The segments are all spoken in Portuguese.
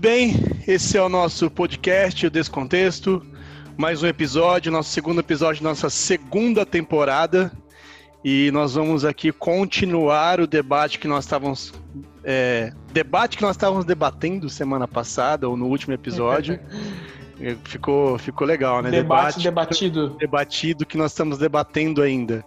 Muito bem, esse é o nosso podcast, o Descontexto. Mais um episódio, nosso segundo episódio nossa segunda temporada. E nós vamos aqui continuar o debate que nós estávamos. É, debate que nós estávamos debatendo semana passada, ou no último episódio. ficou, ficou legal, né? Debate, debate debatido. Debatido que nós estamos debatendo ainda.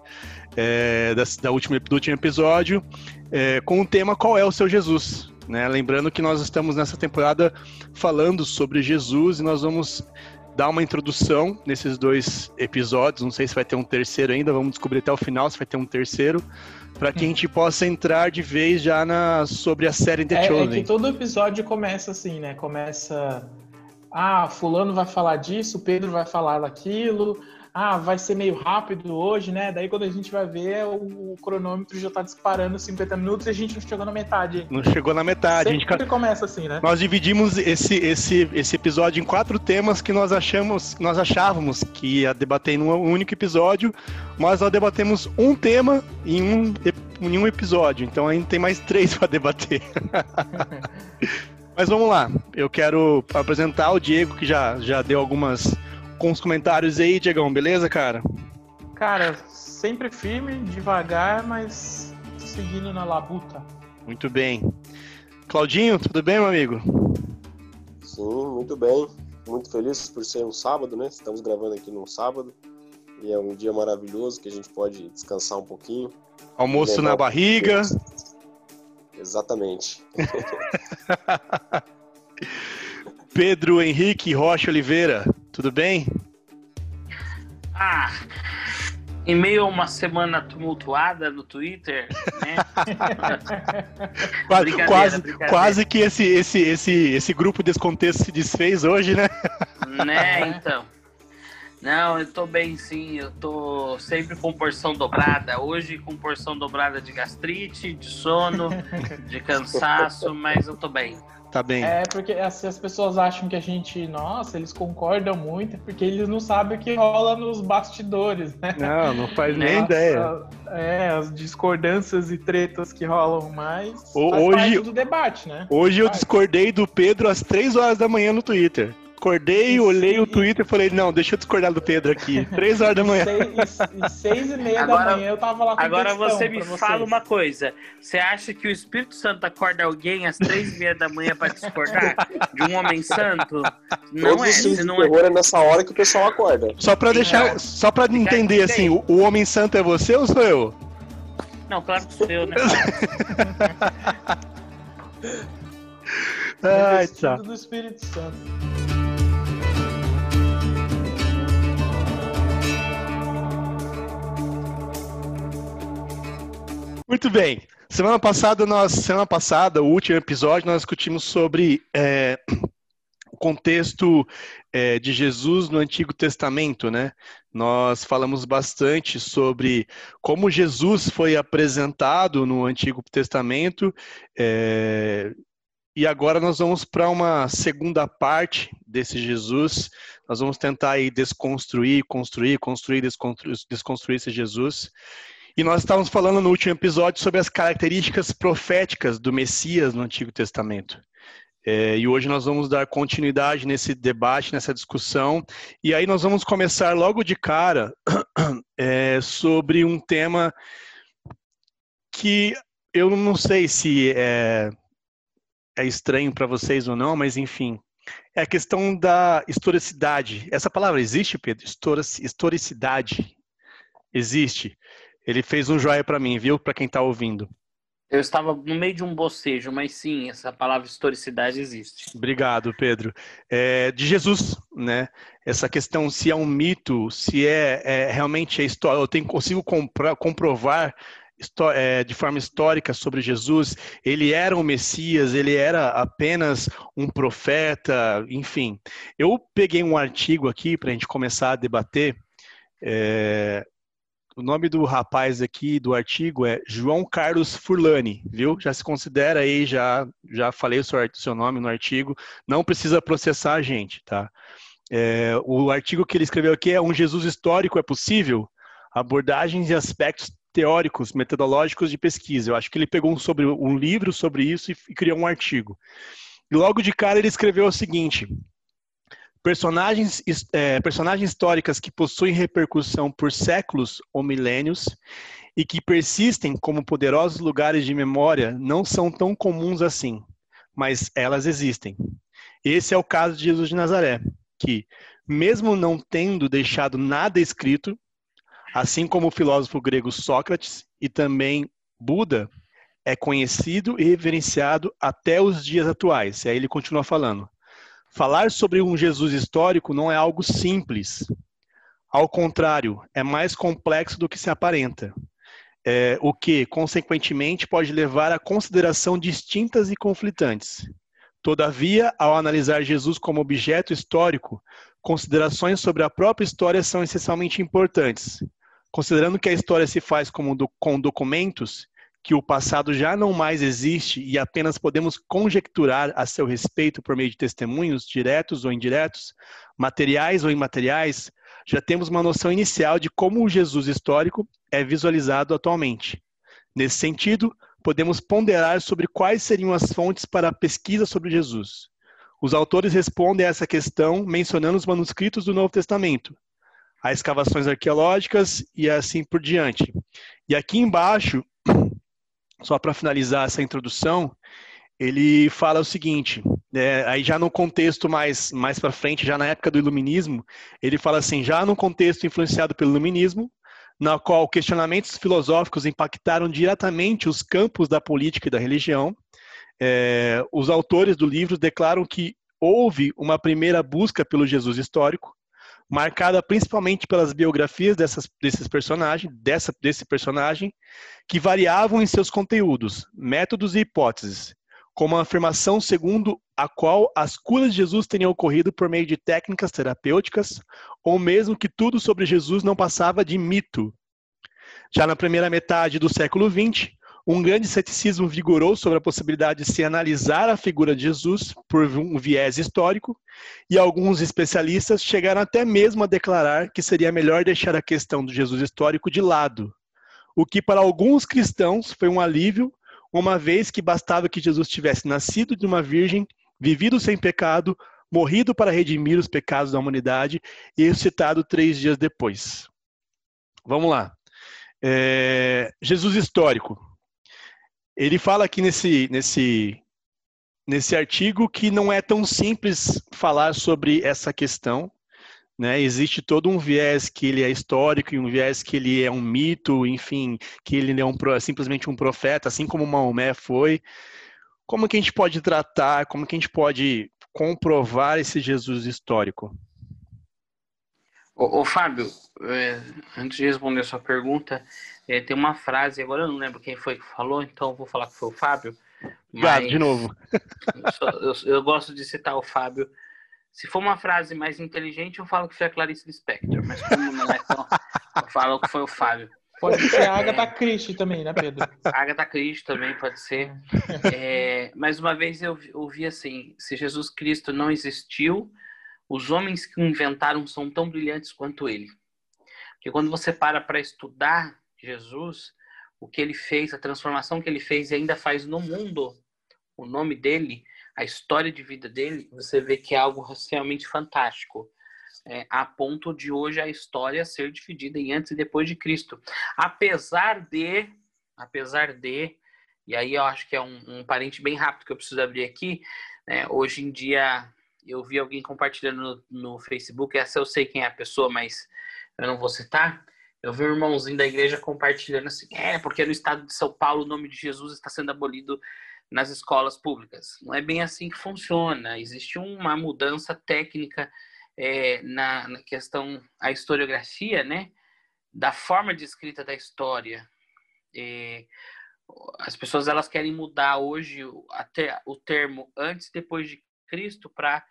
É, da, da última, do último episódio, é, com o tema Qual é o seu Jesus? Né? Lembrando que nós estamos nessa temporada falando sobre Jesus e nós vamos dar uma introdução nesses dois episódios. Não sei se vai ter um terceiro ainda, vamos descobrir até o final se vai ter um terceiro, para que a gente possa entrar de vez já na sobre a série The é, Chosen. É que todo episódio começa assim, né? Começa ah, fulano vai falar disso, Pedro vai falar daquilo, ah, vai ser meio rápido hoje, né? Daí quando a gente vai ver, o, cronômetro já tá disparando 50 minutos e a gente não chegou na metade. Não chegou na metade. Sempre a gente começa assim, né? Nós dividimos esse, esse, esse episódio em quatro temas que nós achamos, nós achávamos que ia debater em um único episódio, mas nós debatemos um tema em um, em um episódio. Então ainda tem mais três para debater. Mas vamos lá. Eu quero apresentar o Diego, que já, já deu algumas com os comentários aí, Diegão, beleza, cara? Cara, sempre firme, devagar, mas seguindo na labuta. Muito bem. Claudinho, tudo bem, meu amigo? Sim, muito bem. Muito feliz por ser um sábado, né? Estamos gravando aqui num sábado. E é um dia maravilhoso que a gente pode descansar um pouquinho. Almoço na barriga. Exatamente. Pedro Henrique Rocha Oliveira, tudo bem? Ah, em meio a uma semana tumultuada no Twitter, né? quase, quase, quase, que esse, esse, esse, esse grupo descontexto se desfez hoje, né? né, então. Não, eu tô bem sim, eu tô sempre com porção dobrada. Hoje com porção dobrada de gastrite, de sono, de cansaço, mas eu tô bem tá bem. É, porque assim, as pessoas acham que a gente, nossa, eles concordam muito, porque eles não sabem o que rola nos bastidores, né? Não, não faz nem nossa, ideia. É, as discordâncias e tretas que rolam mais. O, hoje, do debate, né? Hoje eu discordei do Pedro às 3 horas da manhã no Twitter acordei, olhei o Twitter e falei, não, deixa eu discordar do Pedro aqui. Três horas da manhã. E seis, e meia agora, da manhã eu tava lá com Agora você me fala uma coisa. Você acha que o Espírito Santo acorda alguém às três e meia da manhã para discordar de um homem santo? Não é. Você não é... é nessa hora que o pessoal acorda. Só pra deixar, só pra entender assim, o, o homem santo é você ou sou eu? Não, claro que sou eu, né? Ai, tchau. do Espírito Santo. Muito bem. Semana passada, nós, semana passada, o último episódio, nós discutimos sobre é, o contexto é, de Jesus no Antigo Testamento, né? Nós falamos bastante sobre como Jesus foi apresentado no Antigo Testamento. É, e agora nós vamos para uma segunda parte desse Jesus. Nós vamos tentar aí desconstruir, construir, construir, desconstruir, desconstruir esse Jesus. E nós estávamos falando no último episódio sobre as características proféticas do Messias no Antigo Testamento. É, e hoje nós vamos dar continuidade nesse debate, nessa discussão. E aí nós vamos começar logo de cara é, sobre um tema que eu não sei se é, é estranho para vocês ou não, mas enfim. É a questão da historicidade. Essa palavra existe, Pedro? Historicidade. Existe. Ele fez um joia para mim, viu? Para quem está ouvindo. Eu estava no meio de um bocejo, mas sim, essa palavra historicidade existe. Obrigado, Pedro. É, de Jesus, né? Essa questão se é um mito, se é, é realmente a história, eu tenho, consigo comprar, comprovar é, de forma histórica sobre Jesus, ele era um Messias, ele era apenas um profeta, enfim. Eu peguei um artigo aqui para a gente começar a debater. É, o nome do rapaz aqui do artigo é João Carlos Furlani, viu? Já se considera aí, já, já falei o seu, seu nome no artigo. Não precisa processar a gente, tá? É, o artigo que ele escreveu aqui é Um Jesus Histórico é Possível? Abordagens e aspectos teóricos, metodológicos de pesquisa. Eu acho que ele pegou um, sobre, um livro sobre isso e, e criou um artigo. E logo de cara ele escreveu o seguinte: personagens, é, personagens históricas que possuem repercussão por séculos ou milênios e que persistem como poderosos lugares de memória não são tão comuns assim, mas elas existem. Esse é o caso de Jesus de Nazaré, que, mesmo não tendo deixado nada escrito, assim como o filósofo grego Sócrates e também Buda, é conhecido e reverenciado até os dias atuais. E aí ele continua falando. Falar sobre um Jesus histórico não é algo simples. Ao contrário, é mais complexo do que se aparenta. É, o que, consequentemente, pode levar a consideração distintas e conflitantes. Todavia, ao analisar Jesus como objeto histórico, considerações sobre a própria história são essencialmente importantes. Considerando que a história se faz do, com documentos, que o passado já não mais existe e apenas podemos conjecturar a seu respeito por meio de testemunhos diretos ou indiretos, materiais ou imateriais, já temos uma noção inicial de como o Jesus histórico é visualizado atualmente. Nesse sentido, podemos ponderar sobre quais seriam as fontes para a pesquisa sobre Jesus. Os autores respondem a essa questão mencionando os manuscritos do Novo Testamento, as escavações arqueológicas e assim por diante. E aqui embaixo só para finalizar essa introdução, ele fala o seguinte, né, aí já no contexto mais, mais para frente, já na época do iluminismo, ele fala assim, já no contexto influenciado pelo iluminismo, na qual questionamentos filosóficos impactaram diretamente os campos da política e da religião, é, os autores do livro declaram que houve uma primeira busca pelo Jesus histórico, marcada principalmente pelas biografias dessas, desses personagens, dessa, desse personagem, que variavam em seus conteúdos, métodos e hipóteses, como a afirmação segundo a qual as curas de Jesus teriam ocorrido por meio de técnicas terapêuticas, ou mesmo que tudo sobre Jesus não passava de mito. Já na primeira metade do século XX, um grande ceticismo vigorou sobre a possibilidade de se analisar a figura de Jesus por um viés histórico, e alguns especialistas chegaram até mesmo a declarar que seria melhor deixar a questão do Jesus histórico de lado, o que para alguns cristãos foi um alívio, uma vez que bastava que Jesus tivesse nascido de uma virgem, vivido sem pecado, morrido para redimir os pecados da humanidade e ressuscitado três dias depois. Vamos lá. É, Jesus histórico. Ele fala aqui nesse, nesse, nesse artigo que não é tão simples falar sobre essa questão. Né? Existe todo um viés que ele é histórico e um viés que ele é um mito, enfim, que ele é um, simplesmente um profeta, assim como Maomé foi. Como que a gente pode tratar, como que a gente pode comprovar esse Jesus histórico? Ô, ô Fábio, é, antes de responder a sua pergunta, é, tem uma frase, agora eu não lembro quem foi que falou, então eu vou falar que foi o Fábio. Obrigado, de novo. eu, eu, eu, gosto de citar o Fábio. Se for uma frase mais inteligente, eu falo que foi a Clarice Lispector, mas como não é tão, eu falo que foi o Fábio. Pode ser a Agatha Christie também, né, Pedro? A Agatha Christie também pode ser. É, mais uma vez eu ouvi assim: se Jesus Cristo não existiu, os homens que o inventaram são tão brilhantes quanto ele. Porque quando você para para estudar Jesus, o que ele fez, a transformação que ele fez e ainda faz no mundo, o nome dele, a história de vida dele, você vê que é algo realmente fantástico. É, a ponto de hoje a história ser dividida em antes e depois de Cristo. Apesar de, apesar de, e aí eu acho que é um, um parente bem rápido que eu preciso abrir aqui, né, hoje em dia eu vi alguém compartilhando no, no Facebook, essa eu sei quem é a pessoa, mas eu não vou citar, eu vi um irmãozinho da igreja compartilhando assim, é, porque no estado de São Paulo o nome de Jesus está sendo abolido nas escolas públicas. Não é bem assim que funciona. Existe uma mudança técnica é, na, na, questão, a historiografia, né? Da forma de escrita da história. É, as pessoas elas querem mudar hoje até o termo antes e depois de Cristo para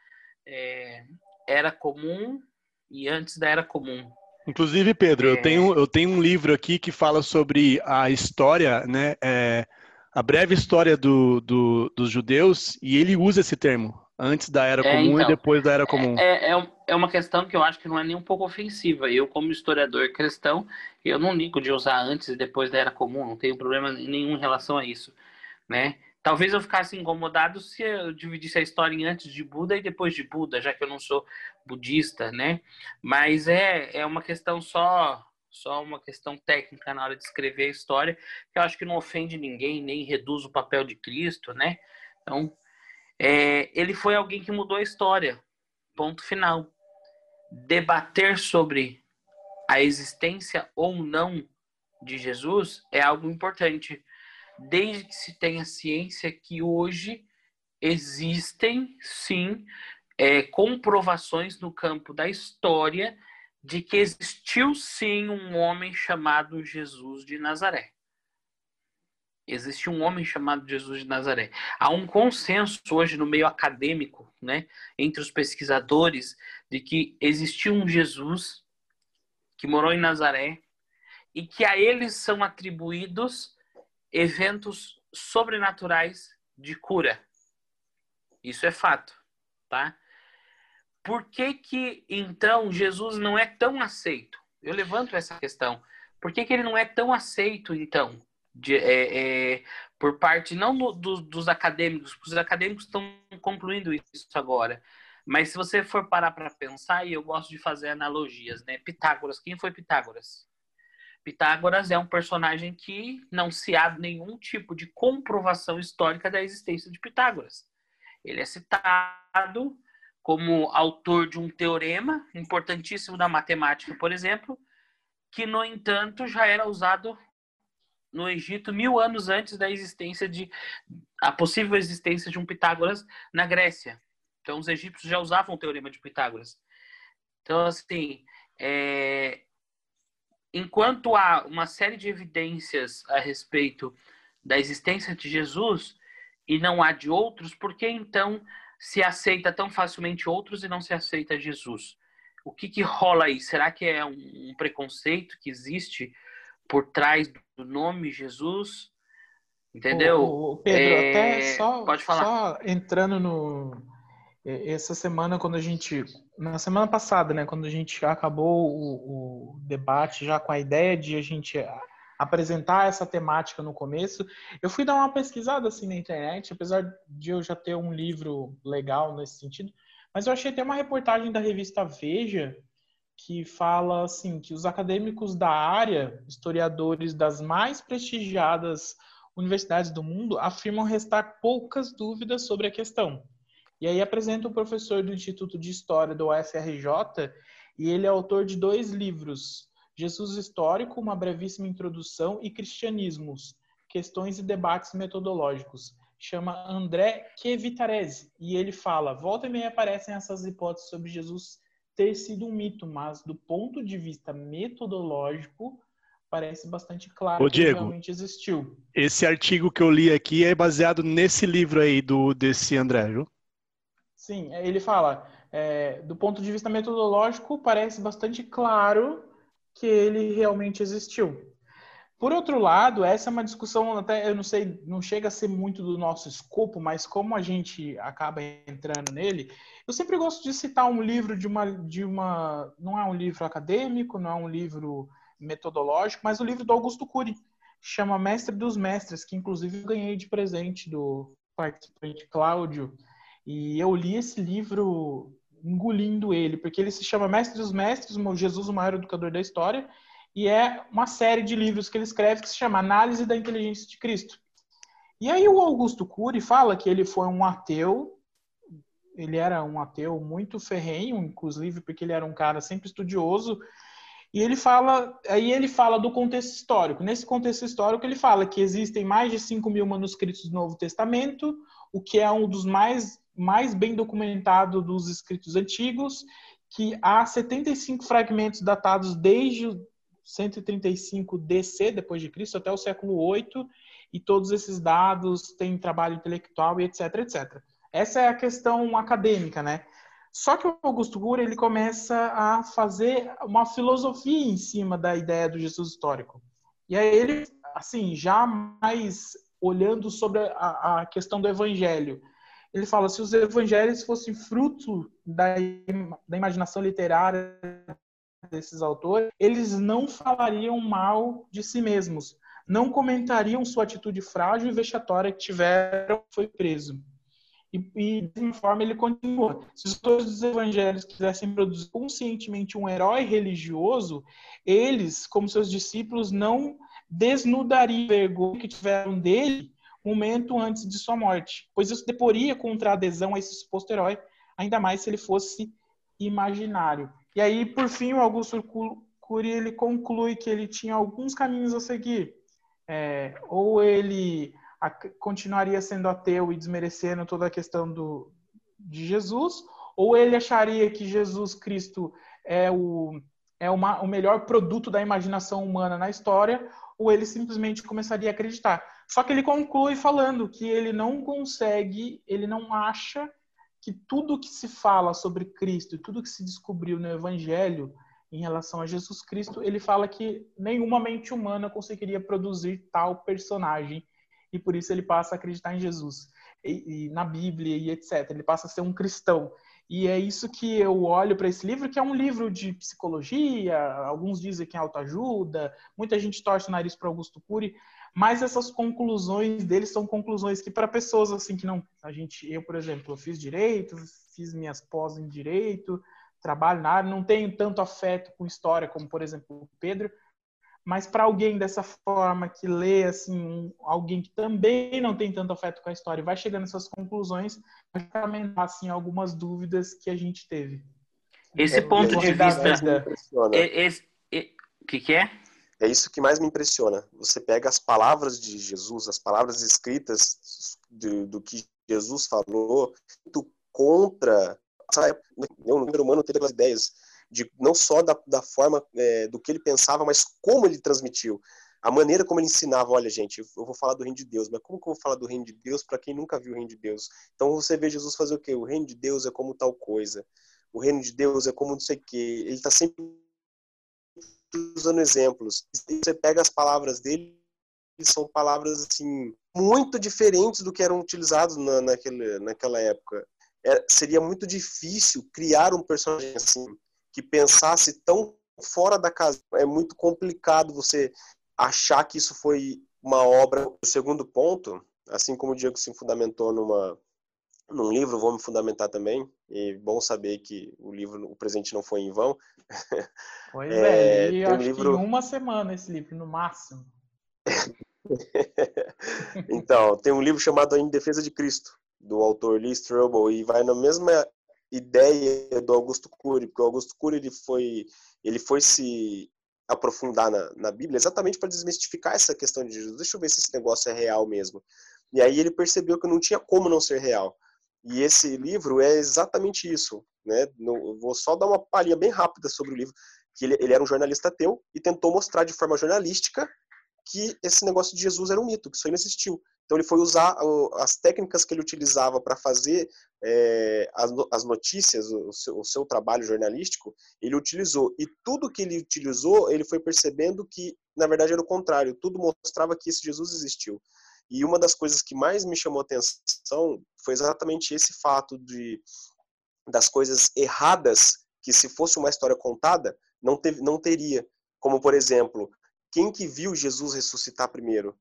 é, era comum e antes da era comum. Inclusive, Pedro, é... eu, tenho, eu tenho um livro aqui que fala sobre a história, né? É, a breve história do, do, dos judeus, e ele usa esse termo, antes da Era é, Comum então, e depois da Era Comum. É, é, é, uma questão que eu acho que não é nem um pouco ofensiva. Eu, como historiador cristão, eu não ligo de usar antes e depois da Era Comum, não tenho problema nenhum em relação a isso, né? Talvez eu ficasse incomodado se eu dividisse a história em antes de Buda e depois de Buda, já que eu não sou budista, né? Mas é, é uma questão só só uma questão técnica na hora de escrever a história, que eu acho que não ofende ninguém, nem reduz o papel de Cristo, né? Então, é, ele foi alguém que mudou a história. Ponto final. Debater sobre a existência ou não de Jesus é algo importante, desde que se tenha ciência que hoje existem, sim, é, comprovações no campo da história de que existiu sim um homem chamado Jesus de Nazaré. Existe um homem chamado Jesus de Nazaré. Há um consenso hoje no meio acadêmico, né, entre os pesquisadores, de que existiu um Jesus que morou em Nazaré e que a eles são atribuídos eventos sobrenaturais de cura. Isso é fato, tá? Por que, que então Jesus não é tão aceito? Eu levanto essa questão. Por que, que ele não é tão aceito, então, de, é, é, por parte não do, dos acadêmicos? Os acadêmicos estão concluindo isso agora. Mas se você for parar para pensar, e eu gosto de fazer analogias, né? Pitágoras, quem foi Pitágoras? Pitágoras é um personagem que não se há nenhum tipo de comprovação histórica da existência de Pitágoras. Ele é citado como autor de um teorema importantíssimo da matemática, por exemplo, que, no entanto, já era usado no Egito mil anos antes da existência de a possível existência de um Pitágoras na Grécia. Então, os egípcios já usavam o teorema de Pitágoras. Então, assim, é... enquanto há uma série de evidências a respeito da existência de Jesus e não há de outros, por que então se aceita tão facilmente outros e não se aceita Jesus. O que, que rola aí? Será que é um preconceito que existe por trás do nome Jesus? Entendeu? O, Pedro, é... até só, Pode falar. só entrando no. Essa semana, quando a gente. Na semana passada, né? Quando a gente acabou o, o debate já com a ideia de a gente apresentar essa temática no começo. Eu fui dar uma pesquisada assim na internet, apesar de eu já ter um livro legal nesse sentido, mas eu achei até uma reportagem da revista Veja que fala assim que os acadêmicos da área, historiadores das mais prestigiadas universidades do mundo, afirmam restar poucas dúvidas sobre a questão. E aí apresenta o professor do Instituto de História do UFRJ, e ele é autor de dois livros, Jesus Histórico, uma brevíssima introdução e Cristianismos, questões e debates metodológicos. Chama André Kevitarese e ele fala: volta e meia aparecem essas hipóteses sobre Jesus ter sido um mito, mas do ponto de vista metodológico parece bastante claro Ô, que Diego, realmente existiu. Esse artigo que eu li aqui é baseado nesse livro aí do desse André, viu? Sim, ele fala, é, do ponto de vista metodológico, parece bastante claro que ele realmente existiu. Por outro lado, essa é uma discussão, até eu não sei, não chega a ser muito do nosso escopo, mas como a gente acaba entrando nele, eu sempre gosto de citar um livro de uma, de uma não é um livro acadêmico, não é um livro metodológico, mas o livro do Augusto Cury, chama Mestre dos Mestres, que inclusive ganhei de presente do participante Cláudio, e eu li esse livro engolindo ele, porque ele se chama Mestre dos Mestres, Jesus, o maior educador da história, e é uma série de livros que ele escreve que se chama Análise da Inteligência de Cristo. E aí o Augusto Cury fala que ele foi um ateu, ele era um ateu muito ferrenho, inclusive porque ele era um cara sempre estudioso, e ele fala, aí ele fala do contexto histórico. Nesse contexto histórico, ele fala que existem mais de 5 mil manuscritos do Novo Testamento, o que é um dos mais mais bem documentado dos escritos antigos, que há 75 fragmentos datados desde 135 DC, depois de Cristo, até o século 8, e todos esses dados têm trabalho intelectual e etc, etc. Essa é a questão acadêmica, né? Só que o Augusto Gura ele começa a fazer uma filosofia em cima da ideia do Jesus histórico. E aí ele, assim, já mais olhando sobre a, a questão do evangelho, ele fala: se os evangelhos fossem fruto da, da imaginação literária desses autores, eles não falariam mal de si mesmos, não comentariam sua atitude frágil e vexatória que tiveram foi preso. E, e de forma ele continua. Se os autores dos evangelhos quisessem produzir conscientemente um herói religioso, eles, como seus discípulos, não desnudariam a vergonha que tiveram dele momento antes de sua morte, pois isso deporia contra a adesão a esse suposto herói, ainda mais se ele fosse imaginário. E aí, por fim, o Augusto Cury ele conclui que ele tinha alguns caminhos a seguir. É, ou ele continuaria sendo ateu e desmerecendo toda a questão do, de Jesus, ou ele acharia que Jesus Cristo é o, é uma, o melhor produto da imaginação humana na história, ou ele simplesmente começaria a acreditar. Só que ele conclui falando que ele não consegue, ele não acha que tudo que se fala sobre Cristo tudo que se descobriu no Evangelho em relação a Jesus Cristo, ele fala que nenhuma mente humana conseguiria produzir tal personagem e por isso ele passa a acreditar em Jesus e, e na Bíblia e etc. Ele passa a ser um cristão. E é isso que eu olho para esse livro, que é um livro de psicologia, alguns dizem que é autoajuda, muita gente torce o nariz para Augusto Cury, mas essas conclusões deles são conclusões que para pessoas assim que não, a gente, eu por exemplo, eu fiz direito, fiz minhas pós em direito, trabalho na área, não tenho tanto afeto com história como por exemplo o Pedro, mas para alguém dessa forma que lê assim, alguém que também não tem tanto afeto com a história e vai chegando nessas conclusões, vai aumentar assim algumas dúvidas que a gente teve. Esse é, ponto de vista, é, esse, é, que que é? É isso que mais me impressiona. Você pega as palavras de Jesus, as palavras escritas de, do que Jesus falou, muito contra. O número humano teve aquelas ideias de não só da, da forma é, do que ele pensava, mas como ele transmitiu. A maneira como ele ensinava, olha, gente, eu vou falar do reino de Deus, mas como que eu vou falar do reino de Deus para quem nunca viu o reino de Deus? Então você vê Jesus fazer o quê? O reino de Deus é como tal coisa. O reino de Deus é como não sei o quê. Ele está sempre usando exemplos. Você pega as palavras dele, são palavras assim muito diferentes do que eram utilizados na, naquele, naquela época. É, seria muito difícil criar um personagem assim que pensasse tão fora da casa. É muito complicado você achar que isso foi uma obra. O segundo ponto, assim como o Diego se fundamentou numa num livro, vou me fundamentar também. E bom saber que o livro, o presente não foi em vão. Pois é, é e acho um livro... que em uma semana esse livro, no máximo. então, tem um livro chamado Em Defesa de Cristo, do autor Lee Strobel, e vai na mesma ideia do Augusto Cury, porque o Augusto Cury ele foi, ele foi se aprofundar na, na Bíblia exatamente para desmistificar essa questão de Jesus. Deixa eu ver se esse negócio é real mesmo. E aí ele percebeu que não tinha como não ser real. E esse livro é exatamente isso. Né? No, vou só dar uma palhinha bem rápida sobre o livro, que ele, ele era um jornalista ateu e tentou mostrar de forma jornalística que esse negócio de Jesus era um mito, que isso aí não existiu. Então ele foi usar as técnicas que ele utilizava para fazer é, as, as, notícias, o seu, o seu, trabalho jornalístico, ele utilizou. E tudo que ele utilizou, ele foi percebendo que, na verdade, era o contrário. Tudo mostrava que esse Jesus existiu. E uma das coisas que mais me chamou atenção foi exatamente esse fato de das coisas erradas que se fosse uma história contada não teve, não teria, como por exemplo, quem que viu Jesus ressuscitar primeiro?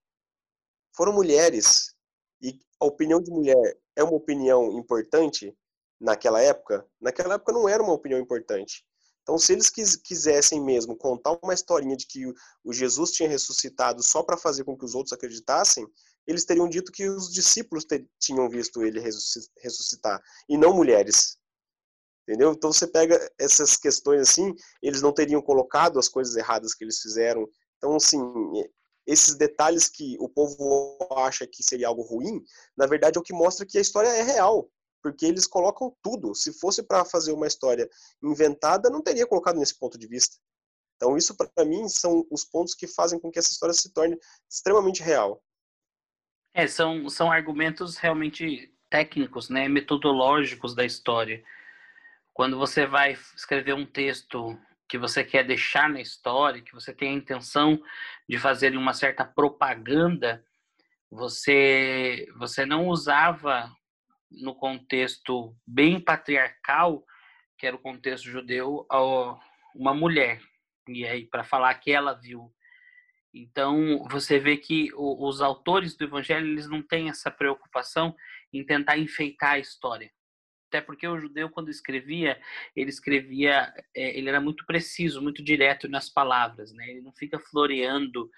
Foram mulheres. E a opinião de mulher é uma opinião importante naquela época? Naquela época não era uma opinião importante. Então, se eles quisessem mesmo contar uma historinha de que o Jesus tinha ressuscitado só para fazer com que os outros acreditassem, eles teriam dito que os discípulos tinham visto ele ressuscitar e não mulheres. Entendeu? Então você pega essas questões assim, eles não teriam colocado as coisas erradas que eles fizeram. Então, assim, esses detalhes que o povo acha que seria algo ruim, na verdade é o que mostra que a história é real, porque eles colocam tudo. Se fosse para fazer uma história inventada, não teria colocado nesse ponto de vista. Então, isso para mim são os pontos que fazem com que essa história se torne extremamente real. É, são, são argumentos realmente técnicos, né, metodológicos da história. Quando você vai escrever um texto que você quer deixar na história, que você tem a intenção de fazer uma certa propaganda, você você não usava no contexto bem patriarcal, que era o contexto judeu, uma mulher. E aí para falar que ela viu Então, você vê que os autores do Evangelho eles não têm essa preocupação em tentar enfeitar a história. Até porque o judeu, quando escrevia, ele escrevia, é, ele era muito preciso, muito direto nas palavras, né? Ele não fica floreando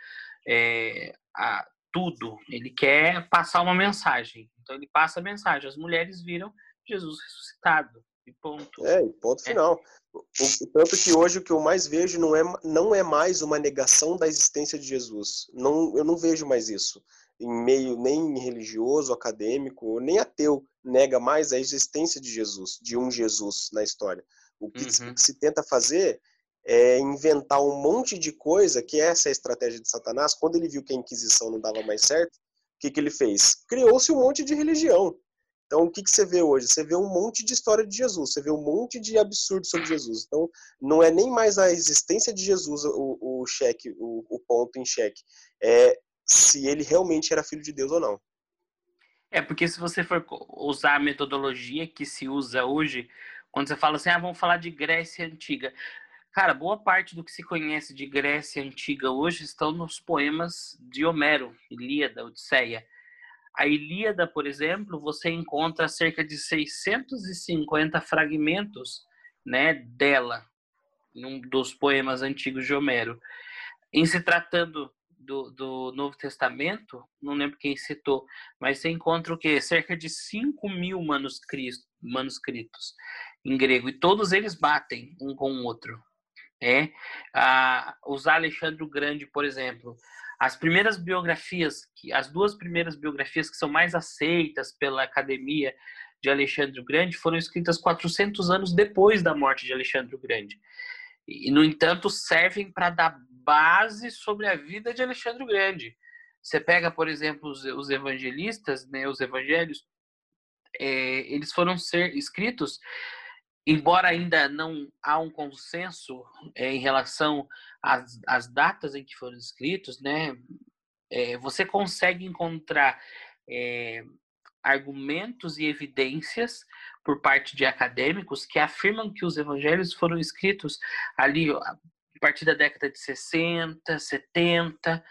é, a, tudo. Ele quer passar uma mensagem. Então, ele passa a mensagem. As mulheres viram Jesus ressuscitado. E ponto. É, ponto é. final. O, tanto que hoje o que eu mais vejo não é, não é mais uma negação da existência de Jesus. Não, eu não vejo mais isso. Em meio nem religioso, acadêmico, nem ateu nega mais a existência de Jesus, de um Jesus na história. O que, uhum. se tenta fazer é inventar um monte de coisa, que é essa é a estratégia de Satanás. Quando ele viu que a Inquisição não dava mais certo, o que, que ele fez? Criou-se um monte de religião. Então, o que, que você vê hoje? Você vê um monte de história de Jesus, você vê um monte de absurdo sobre Jesus. Então, não é nem mais a existência de Jesus o, o cheque, o, o ponto em xeque. É se ele realmente era filho de Deus ou não. É, porque se você for usar a metodologia que se usa hoje, quando você fala assim, ah, vamos falar de Grécia Antiga. Cara, boa parte do que se conhece de Grécia Antiga hoje estão nos poemas de Homero, Ilíada, Odisseia. A Ilíada, por exemplo, você encontra cerca de 650 fragmentos né, dela, num dos poemas antigos de Homero. Em se tratando do, do Novo Testamento, não lembro quem citou, mas você encontra o quê? Cerca de 5 mil manuscritos, manuscritos em grego, e todos eles batem um com o outro. É, ah, usar Alexandre o Grande, por exemplo, as primeiras biografias, as duas primeiras biografias que são mais aceitas pela academia de Alexandre o Grande foram escritas 400 anos depois da morte de Alexandre o Grande. E, no entanto, servem para dar base sobre a vida de Alexandre o Grande. Você pega, por exemplo, os, os evangelistas, né, os evangelhos, é, eles foram ser escritos embora ainda não há um consenso é, em relação às, às, datas em que foram escritos, né, é, você consegue encontrar é, argumentos e evidências por parte de acadêmicos que afirmam que os evangelhos foram escritos ali partir da década de 60, 70.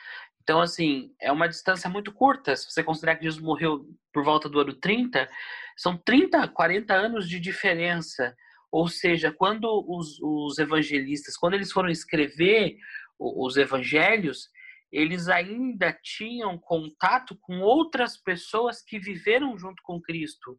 Então, assim, é uma distância muito curta. Se você considerar que Jesus morreu por volta do ano 30, são 30, 40 anos de diferença. Ou seja, quando os, os evangelistas, quando eles foram escrever os evangelhos, eles ainda tinham contato com outras pessoas que viveram junto com Cristo,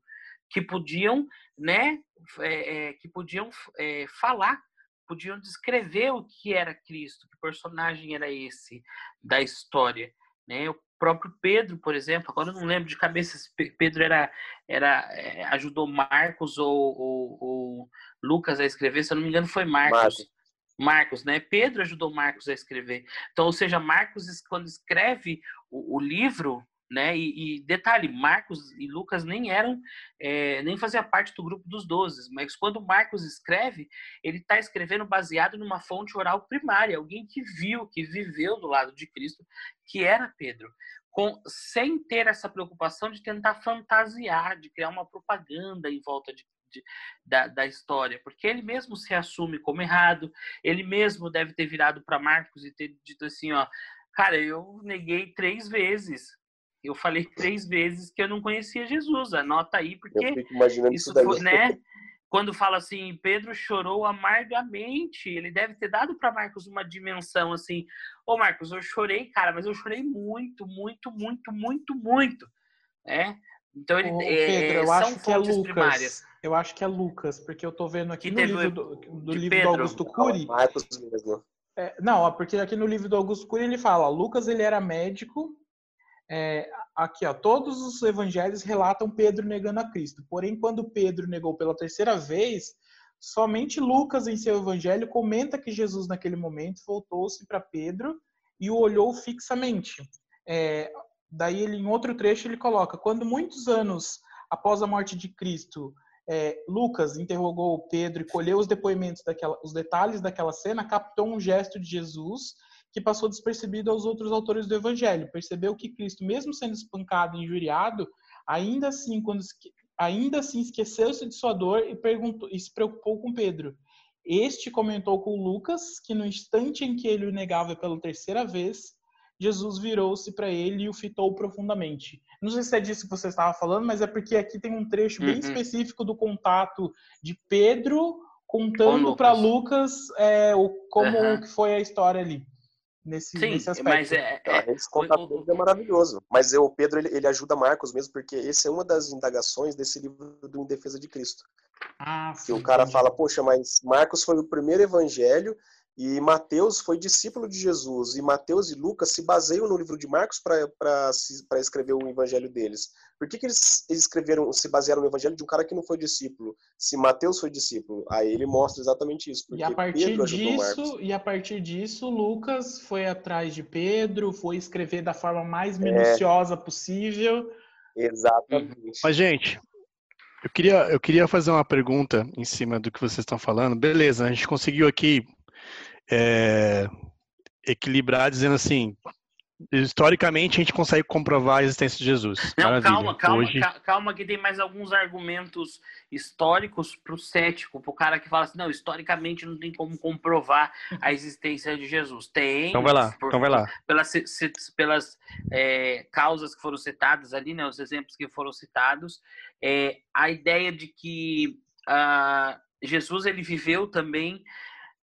que podiam, né, é, é, que podiam é, falar, podiam descrever o que era Cristo, que personagem era esse da história, né? O próprio Pedro, por exemplo, agora eu não lembro de cabeça se Pedro era, era é, ajudou Marcos ou, ou, ou, Lucas a escrever, se eu não me engano foi Marcos. Marcos. Marcos, né? Pedro ajudou Marcos a escrever. Então, ou seja, Marcos quando escreve o, o livro, né? E, e, detalhe, Marcos e Lucas nem eram, é, nem fazia parte do grupo dos doze, mas quando Marcos escreve, ele está escrevendo baseado numa fonte oral primária, alguém que viu, que viveu do lado de Cristo, que era Pedro com, sem ter essa preocupação de tentar fantasiar, de criar uma propaganda em volta de, de, da, da, história, porque ele mesmo se assume como errado, ele mesmo deve ter virado para Marcos e ter dito assim, ó, cara, eu neguei três vezes, eu falei três vezes que eu não conhecia Jesus, anota aí, porque isso foi, né? quando fala assim, Pedro chorou amargamente, ele deve ter dado para Marcos uma dimensão assim, ô Marcos, eu chorei, cara, mas eu chorei muito, muito, muito, muito, muito, né? Então ele Ô, é, Pedro, eu acho que é Lucas. Primárias. Eu acho que é Lucas, porque eu tô vendo aqui que no livro do, do livro Pedro. do Augusto Cury. Marcos mesmo. É, não, porque aqui no livro do Augusto Cury ele fala, Lucas ele era médico, é, aqui, ó, todos os evangelhos relatam Pedro negando a Cristo. Porém, quando Pedro negou pela terceira vez, somente Lucas, em seu evangelho, comenta que Jesus, naquele momento, voltou-se para Pedro e o olhou fixamente. É, daí, ele, em outro trecho, ele coloca: quando muitos anos após a morte de Cristo, é, Lucas interrogou Pedro e colheu os depoimentos daquela, os detalhes daquela cena, captou um gesto de Jesus que passou despercebido aos outros autores do Evangelho. Percebeu que Cristo, mesmo sendo espancado e injuriado, ainda assim, quando ainda assim esqueceu-se de sua dor e, perguntou, e se preocupou com Pedro. Este comentou com Lucas que no instante em que ele o negava pela terceira vez, Jesus virou-se para ele e o fitou profundamente. Não sei se é disso que você estava falando, mas é porque aqui tem um trecho bem uhum. específico do contato de Pedro contando para Lucas é, o, como uhum. que foi a história ali. Nesse, Sim, nesse aspecto. mas é, é, esse contato o, é maravilhoso. Mas o Pedro ele, ele ajuda Marcos mesmo, porque esse é uma das indagações desse livro do Em Defesa de Cristo. Ah, que sim, o cara entendi. fala, poxa, mas Marcos foi o primeiro evangelho e Mateus foi discípulo de Jesus, e Mateus e Lucas se baseiam no livro de Marcos para escrever o evangelho deles. Por que, que eles, eles, escreveram, se basearam no evangelho de um cara que não foi discípulo? Se Mateus foi discípulo, aí ele mostra exatamente isso. E a partir disso, e a partir disso, Lucas foi atrás de Pedro, foi escrever da forma mais é. minuciosa é... possível. Exatamente. Mas, gente, eu queria, eu queria fazer uma pergunta em cima do que vocês estão falando. Beleza, a gente conseguiu aqui é, equilibrar dizendo assim, historicamente a gente consegue comprovar a existência de Jesus. Não, Maravilha. calma, calma, Hoje... calma que tem mais alguns argumentos históricos para o cético, para o cara que fala assim, não, historicamente não tem como comprovar a existência de Jesus. Tem. Então vai lá, por, então vai lá. Pelas, pelas é, causas que foram citadas ali, né, os exemplos que foram citados, é, a ideia de que uh, Jesus ele viveu também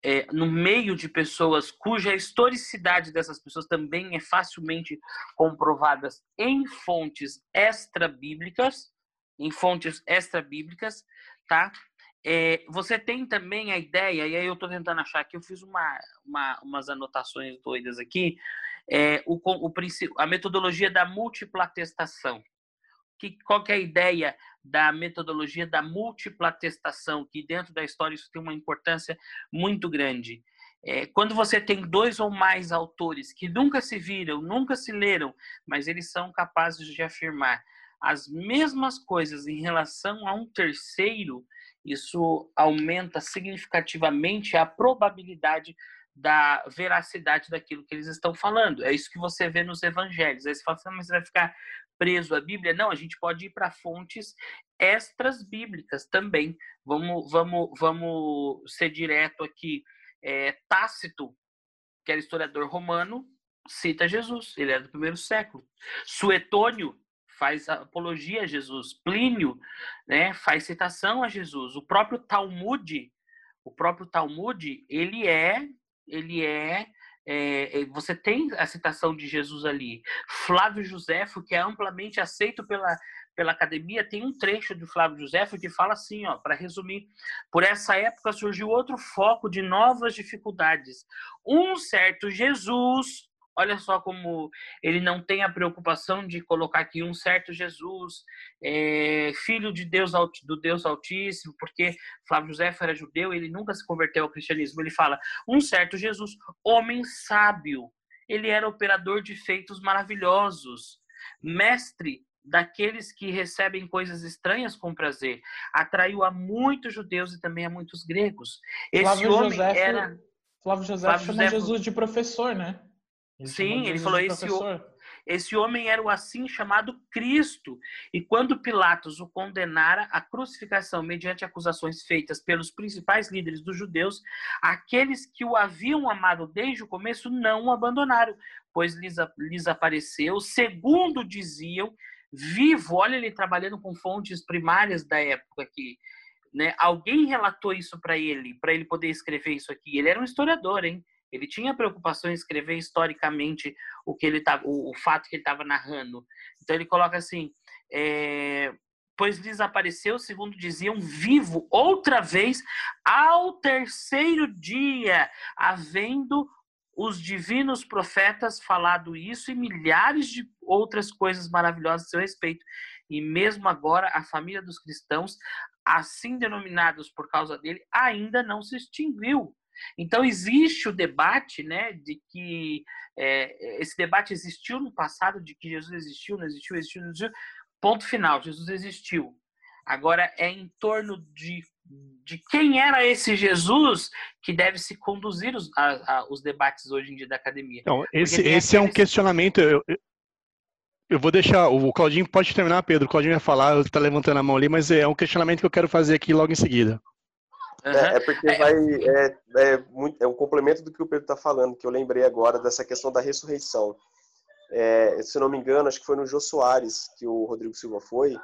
é, no meio de pessoas cuja historicidade dessas pessoas também é facilmente comprovada em fontes extra-bíblicas, em fontes extra-bíblicas, tá? É, você tem também a ideia, e aí eu estou tentando achar aqui, eu fiz uma, uma, umas anotações doidas aqui, é, o, o, a metodologia da múltipla atestação que, qual que é a ideia da metodologia da múltipla atestação, que dentro da história isso tem uma importância muito grande. É, quando você tem dois ou mais autores que nunca se viram, nunca se leram, mas eles são capazes de afirmar as mesmas coisas em relação a um terceiro, isso aumenta significativamente a probabilidade da veracidade daquilo que eles estão falando. É isso que você vê nos evangelhos. Aí você fala assim, mas você vai ficar preso à Bíblia. Não, a gente pode ir para fontes extras bíblicas também. Vamos, vamos, vamos ser direto aqui. É, Tácito, que era historiador romano, cita Jesus. Ele era do primeiro século. Suetônio faz apologia a Jesus. Plínio, né, faz citação a Jesus. O próprio Talmud, o próprio Talmud, ele é, ele é é, é, você tem a citação de Jesus ali. Flávio Josefo, que é amplamente aceito pela, pela academia, tem um trecho de Flávio Josefo que fala assim, ó, para resumir: por essa época surgiu outro foco de novas dificuldades. Um certo Jesus Olha só como ele não tem a preocupação de colocar aqui um certo Jesus, é, filho de Deus do Deus Altíssimo, porque Flávio José era judeu, ele nunca se converteu ao cristianismo. Ele fala um certo Jesus, homem sábio. Ele era operador de feitos maravilhosos, mestre daqueles que recebem coisas estranhas com prazer. Atraiu a muitos judeus e também a muitos gregos. Esse Flávio homem José, era Flávio José Flávio chama José... Jesus de professor, né? Ele Sim, ele falou esse, esse homem era o assim chamado Cristo. E quando Pilatos o condenara à crucificação mediante acusações feitas pelos principais líderes dos judeus, aqueles que o haviam amado desde o começo não o abandonaram, pois lhes, lhes apareceu, segundo diziam, vivo. Olha ele trabalhando com fontes primárias da época aqui. Né? Alguém relatou isso para ele, para ele poder escrever isso aqui. Ele era um historiador, hein? Ele tinha preocupação em escrever historicamente o que ele tava, o, o fato que ele estava narrando. Então ele coloca assim: é, pois lhes apareceu, segundo diziam, vivo outra vez ao terceiro dia, havendo os divinos profetas falado isso e milhares de outras coisas maravilhosas a seu respeito. E mesmo agora, a família dos cristãos, assim denominados por causa dele, ainda não se extinguiu. Então existe o debate, né, de que é, esse debate existiu no passado, de que Jesus existiu, não existiu, existiu, não existiu. Ponto final, Jesus existiu. Agora é em torno de, de quem era esse Jesus que deve se conduzir os, a, a, os debates hoje em dia da academia. Então, esse, esse é um questionamento. Eu, eu vou deixar. O Claudinho pode terminar, Pedro. O Claudinho vai falar, está levantando a mão ali, mas é um questionamento que eu quero fazer aqui logo em seguida. Uhum. É, é, porque é. vai. É, é, muito, é um complemento do que o Pedro está falando, que eu lembrei agora dessa questão da ressurreição. é, se não me engano, acho que foi no Jô Soares que o Rodrigo Silva foi,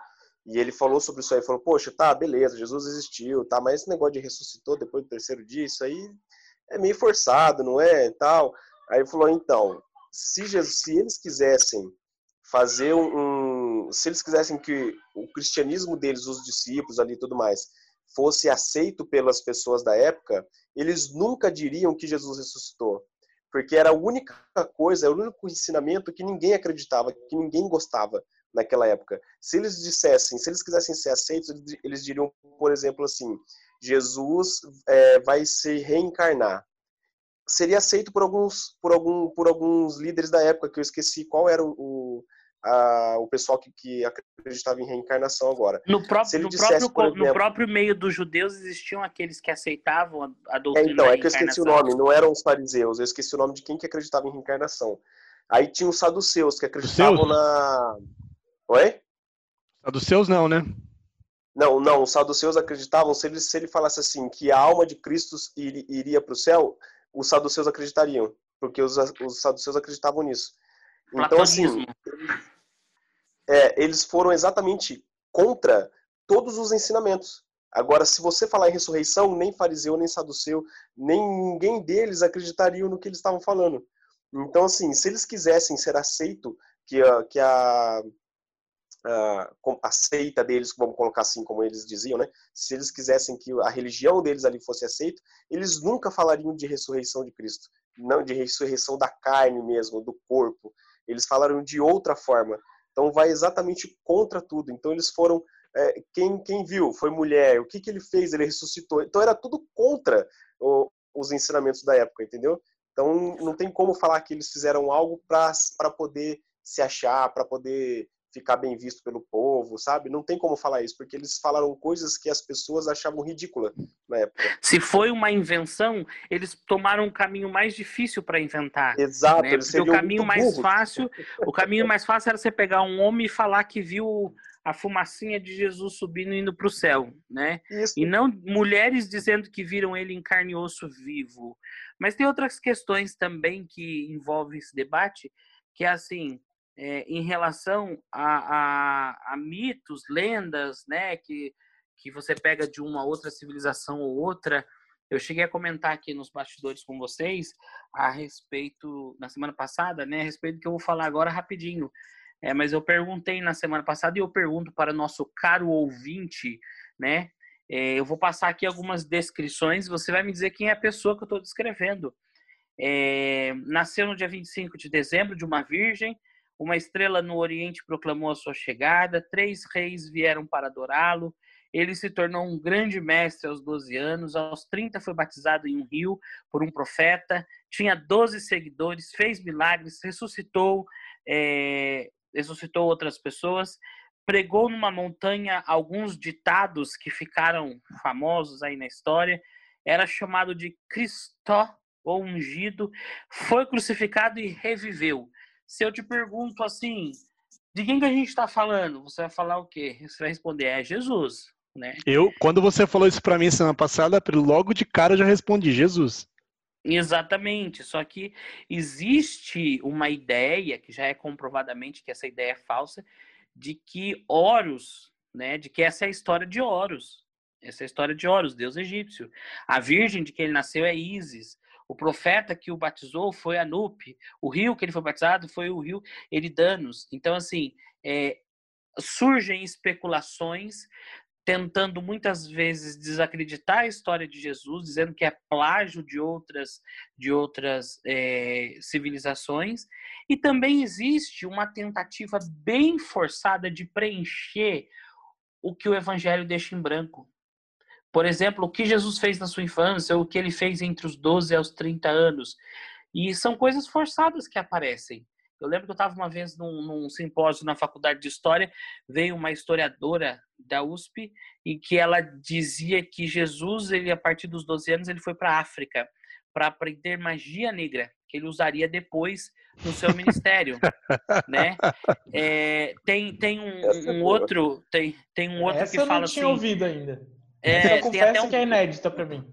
e ele falou sobre isso aí, falou, poxa, tá, beleza, Jesus existiu, tá, mas esse negócio de ressuscitou depois do terceiro dia, isso aí é meio forçado, não é, tal. Aí ele falou, então, se, Jesus, se eles quisessem fazer um, se eles quisessem que o cristianismo deles, os discípulos ali e tudo mais, fosse aceito pelas pessoas da época, eles nunca diriam que Jesus ressuscitou, porque era a única coisa, era o único ensinamento que ninguém acreditava, que ninguém gostava naquela época. Se eles dissessem, se eles quisessem ser aceitos, eles diriam, por exemplo, assim: Jesus é, vai se reencarnar. Seria aceito por alguns, por algum, por alguns líderes da época que eu esqueci qual era o, a, o pessoal que, que, acreditava em reencarnação agora. No próprio, no, dissesse, próprio exemplo, no próprio meio dos judeus existiam aqueles que aceitavam a, a doutrina é, Então, é que eu esqueci o nome, não eram os fariseus, eu esqueci o nome de quem que acreditava em reencarnação. Aí tinha os saduceus que acreditavam na Oi? Saduceus não, né? Não, não, os saduceus acreditavam, se ele, se ele falasse assim, que a alma de Cristo iria para o céu, os saduceus acreditariam, porque os, os saduceus acreditavam nisso. Então, assim, é, eles foram exatamente contra todos os ensinamentos. Agora, se você falar em ressurreição, nem fariseu, nem saduceu, nem ninguém deles acreditariam no que eles estavam falando. Então, assim, se eles quisessem ser aceito que a, que a uh, a seita deles, vamos colocar assim como eles diziam, né? Se eles quisessem que a religião deles ali fosse aceita, eles nunca falariam de ressurreição de Cristo, não de ressurreição da carne mesmo, do corpo. Eles falariam de outra forma. Então vai exatamente contra tudo. Então eles foram é, quem, quem viu foi mulher. O que, que ele fez? Ele ressuscitou. Então era tudo contra o, os ensinamentos da época, entendeu? Então não tem como falar que eles fizeram algo para poder se achar, para poder ficar bem visto pelo povo, sabe? Não tem como falar isso, porque eles falaram coisas que as pessoas achavam ridícula na época. Se foi uma invenção, eles tomaram um caminho mais difícil para inventar. Exato, né? Porque o caminho mais fácil, o caminho mais fácil era você pegar um homem e falar que viu a fumacinha de Jesus subindo e indo para o céu, né? Isso. E não mulheres dizendo que viram ele em carne e osso vivo. Mas tem outras questões também que envolvem esse debate, que é assim, é, em relação a, a, a, mitos, lendas, né, que, que você pega de uma outra civilização ou outra. Eu cheguei a comentar aqui nos bastidores com vocês a respeito, na semana passada, né, a respeito que eu vou falar agora rapidinho. É, mas eu perguntei na semana passada e eu pergunto para nosso caro ouvinte, né? É, eu vou passar aqui algumas descrições, você vai me dizer quem é a pessoa que eu estou descrevendo. É, nasceu no dia 25 de dezembro de uma virgem, uma estrela no Oriente proclamou a sua chegada, três reis vieram para adorá-lo. Ele se tornou um grande mestre aos 12 anos, aos 30 foi batizado em um rio por um profeta, tinha 12 seguidores, fez milagres, ressuscitou, é, ressuscitou outras pessoas, pregou numa montanha alguns ditados que ficaram famosos aí na história, era chamado de Cristó, ou ungido, foi crucificado e reviveu. Se eu te pergunto assim, de quem que a gente está falando? Você vai falar o quê? Você vai responder, é Jesus, né? Eu, quando você falou isso para mim semana passada, logo de cara eu já respondi, Jesus. Exatamente, só que existe uma ideia, que já é comprovadamente que essa ideia é falsa, de que Horus, né, de que essa é a história de Horus. Essa é a história de Horus, deus egípcio. A virgem de que ele nasceu é Ísis. O profeta que o batizou foi Anup. O rio que ele foi batizado foi o rio Eridanos. Então, assim, é, surgem especulações tentando muitas vezes desacreditar a história de Jesus, dizendo que é plágio de outras de outras é, civilizações, e também existe uma tentativa bem forçada de preencher o que o Evangelho deixa em branco. Por exemplo, o que Jesus fez na sua infância, ou o que ele fez entre os 12 e os 30 anos. E são coisas forçadas que aparecem. Eu lembro que eu estava uma vez num, num, simpósio na faculdade de História, veio uma historiadora da USP e que ela dizia que Jesus, ele a partir dos 12 anos, ele foi para a África para aprender magia negra, que ele usaria depois no seu ministério, né? É, tem tem um, é um outro tem tem um outro Essa que fala assim. Eu não tinha ouvido ainda. É, eu confesso um, que é inédita para mim.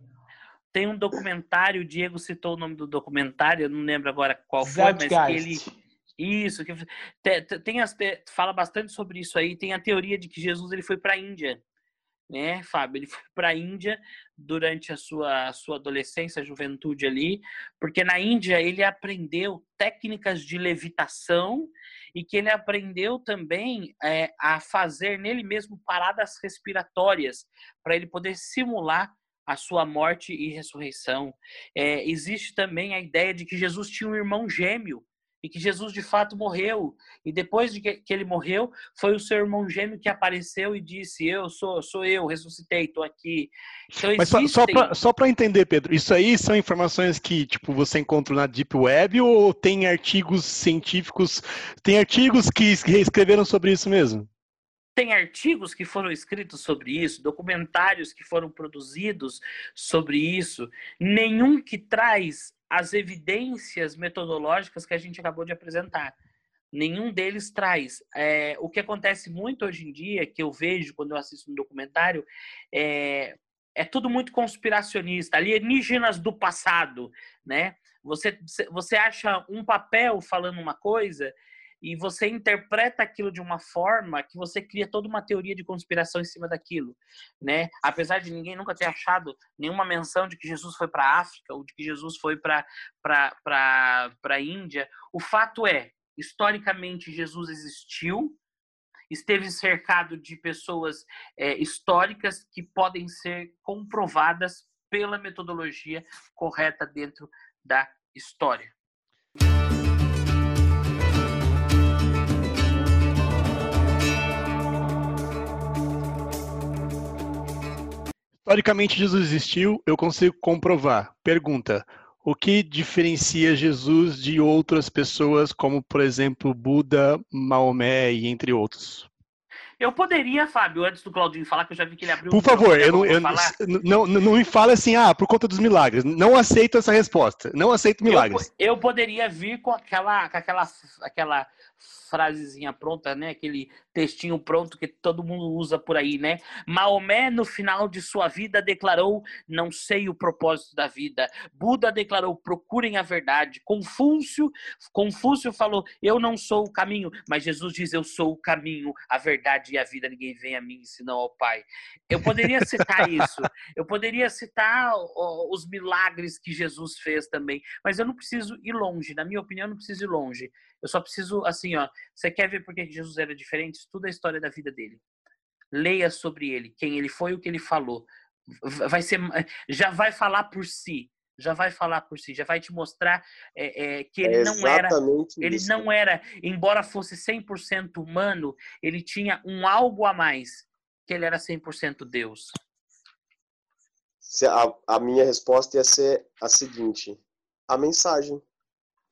Tem um documentário, o Diego citou o nome do documentário, eu não lembro agora qual foi, mas ele Isso, que tem as, fala bastante sobre isso aí. Tem a teoria de que Jesus ele foi para a Índia, né, Fábio? Ele foi para a Índia durante a sua, a sua adolescência, juventude ali, porque na Índia ele aprendeu técnicas de levitação e que ele aprendeu também é, a fazer nele mesmo paradas respiratórias para ele poder simular a sua morte e ressurreição. É, existe também a ideia de que Jesus tinha um irmão gêmeo e que Jesus de fato morreu. E depois de que, ele morreu, foi o seu irmão gêmeo que apareceu e disse: Eu sou, sou eu, ressuscitei, estou aqui. Então, Mas existem... só para entender, Pedro, isso aí são informações que tipo você encontra na Deep Web ou tem artigos científicos, tem artigos que escreveram sobre isso mesmo? Tem artigos que foram escritos sobre isso, documentários que foram produzidos sobre isso, nenhum que traz as evidências metodológicas que a gente acabou de apresentar. Nenhum deles traz. É, o que acontece muito hoje em dia, que eu vejo quando eu assisto um documentário, é, é tudo muito conspiracionista, alienígenas do passado, né? Você, você acha um papel falando uma coisa e você interpreta aquilo de uma forma que você cria toda uma teoria de conspiração em cima daquilo, né? Apesar de ninguém nunca ter achado nenhuma menção de que Jesus foi para a África ou de que Jesus foi para para a Índia, o fato é, historicamente Jesus existiu, esteve cercado de pessoas é, históricas que podem ser comprovadas pela metodologia correta dentro da história. Historicamente, Jesus existiu, eu consigo comprovar. Pergunta: o que diferencia Jesus de outras pessoas, como, por exemplo, Buda, Maomé e entre outros? Eu poderia, Fábio, antes do Claudinho falar, que eu já vi que ele abriu Por favor, eu não, eu não, não, não me fale assim, ah, por conta dos milagres. Não aceito essa resposta. Não aceito milagres. Eu, eu poderia vir com aquela, com aquela, aquela frasezinha pronta, né? Aquele textinho pronto que todo mundo usa por aí, né? Maomé, no final de sua vida, declarou: Não sei o propósito da vida. Buda declarou: Procurem a verdade. Confúcio, Confúcio falou: Eu não sou o caminho. Mas Jesus diz: Eu sou o caminho, a verdade e a vida. Ninguém vem a mim senão ao Pai. Eu poderia citar isso. Eu poderia citar os milagres que Jesus fez também. Mas eu não preciso ir longe. Na minha opinião, eu não preciso ir longe. Eu só preciso, assim, ó. Você quer ver por que Jesus era diferente? Estuda a história da vida dele. Leia sobre ele, quem ele foi, o que ele falou. Vai ser, já vai falar por si. Já vai falar por si, já vai te mostrar é, é, que ele é não era, ele isso. não era, embora fosse 100% humano, ele tinha um algo a mais, que ele era 100% Deus. A, a minha resposta ia ser a seguinte: a mensagem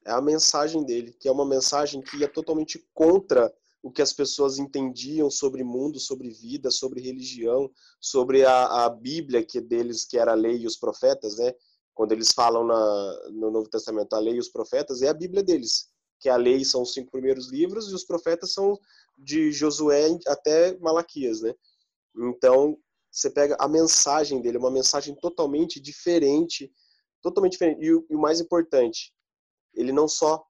é a mensagem dele, que é uma mensagem que ia totalmente contra o que as pessoas entendiam sobre mundo, sobre vida, sobre religião, sobre a, a Bíblia que deles, que era a lei e os profetas, né? Quando eles falam na, no Novo Testamento a lei e os profetas, é a Bíblia deles, que a lei são os cinco primeiros livros e os profetas são de Josué até Malaquias, né? Então, você pega a mensagem dele, uma mensagem totalmente diferente, totalmente diferente. E o, e o mais importante, ele não só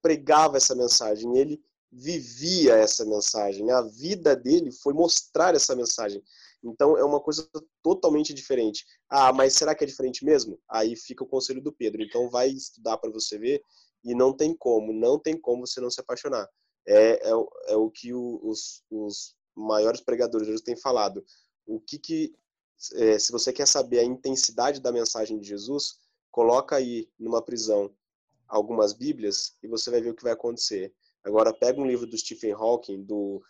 pregava essa mensagem, ele vivia essa mensagem. A vida dele foi mostrar essa mensagem. Então é uma coisa totalmente diferente. Ah, mas será que é diferente mesmo? Aí fica o conselho do Pedro. Então vai estudar para você ver e não tem como, não tem como você não se apaixonar. É, é, é o que o, os, os maiores pregadores têm falado. O que que é, se você quer saber a intensidade da mensagem de Jesus, coloca aí numa prisão algumas Bíblias e você vai ver o que vai acontecer. Agora, pega um livro do Stephen Hawking, do,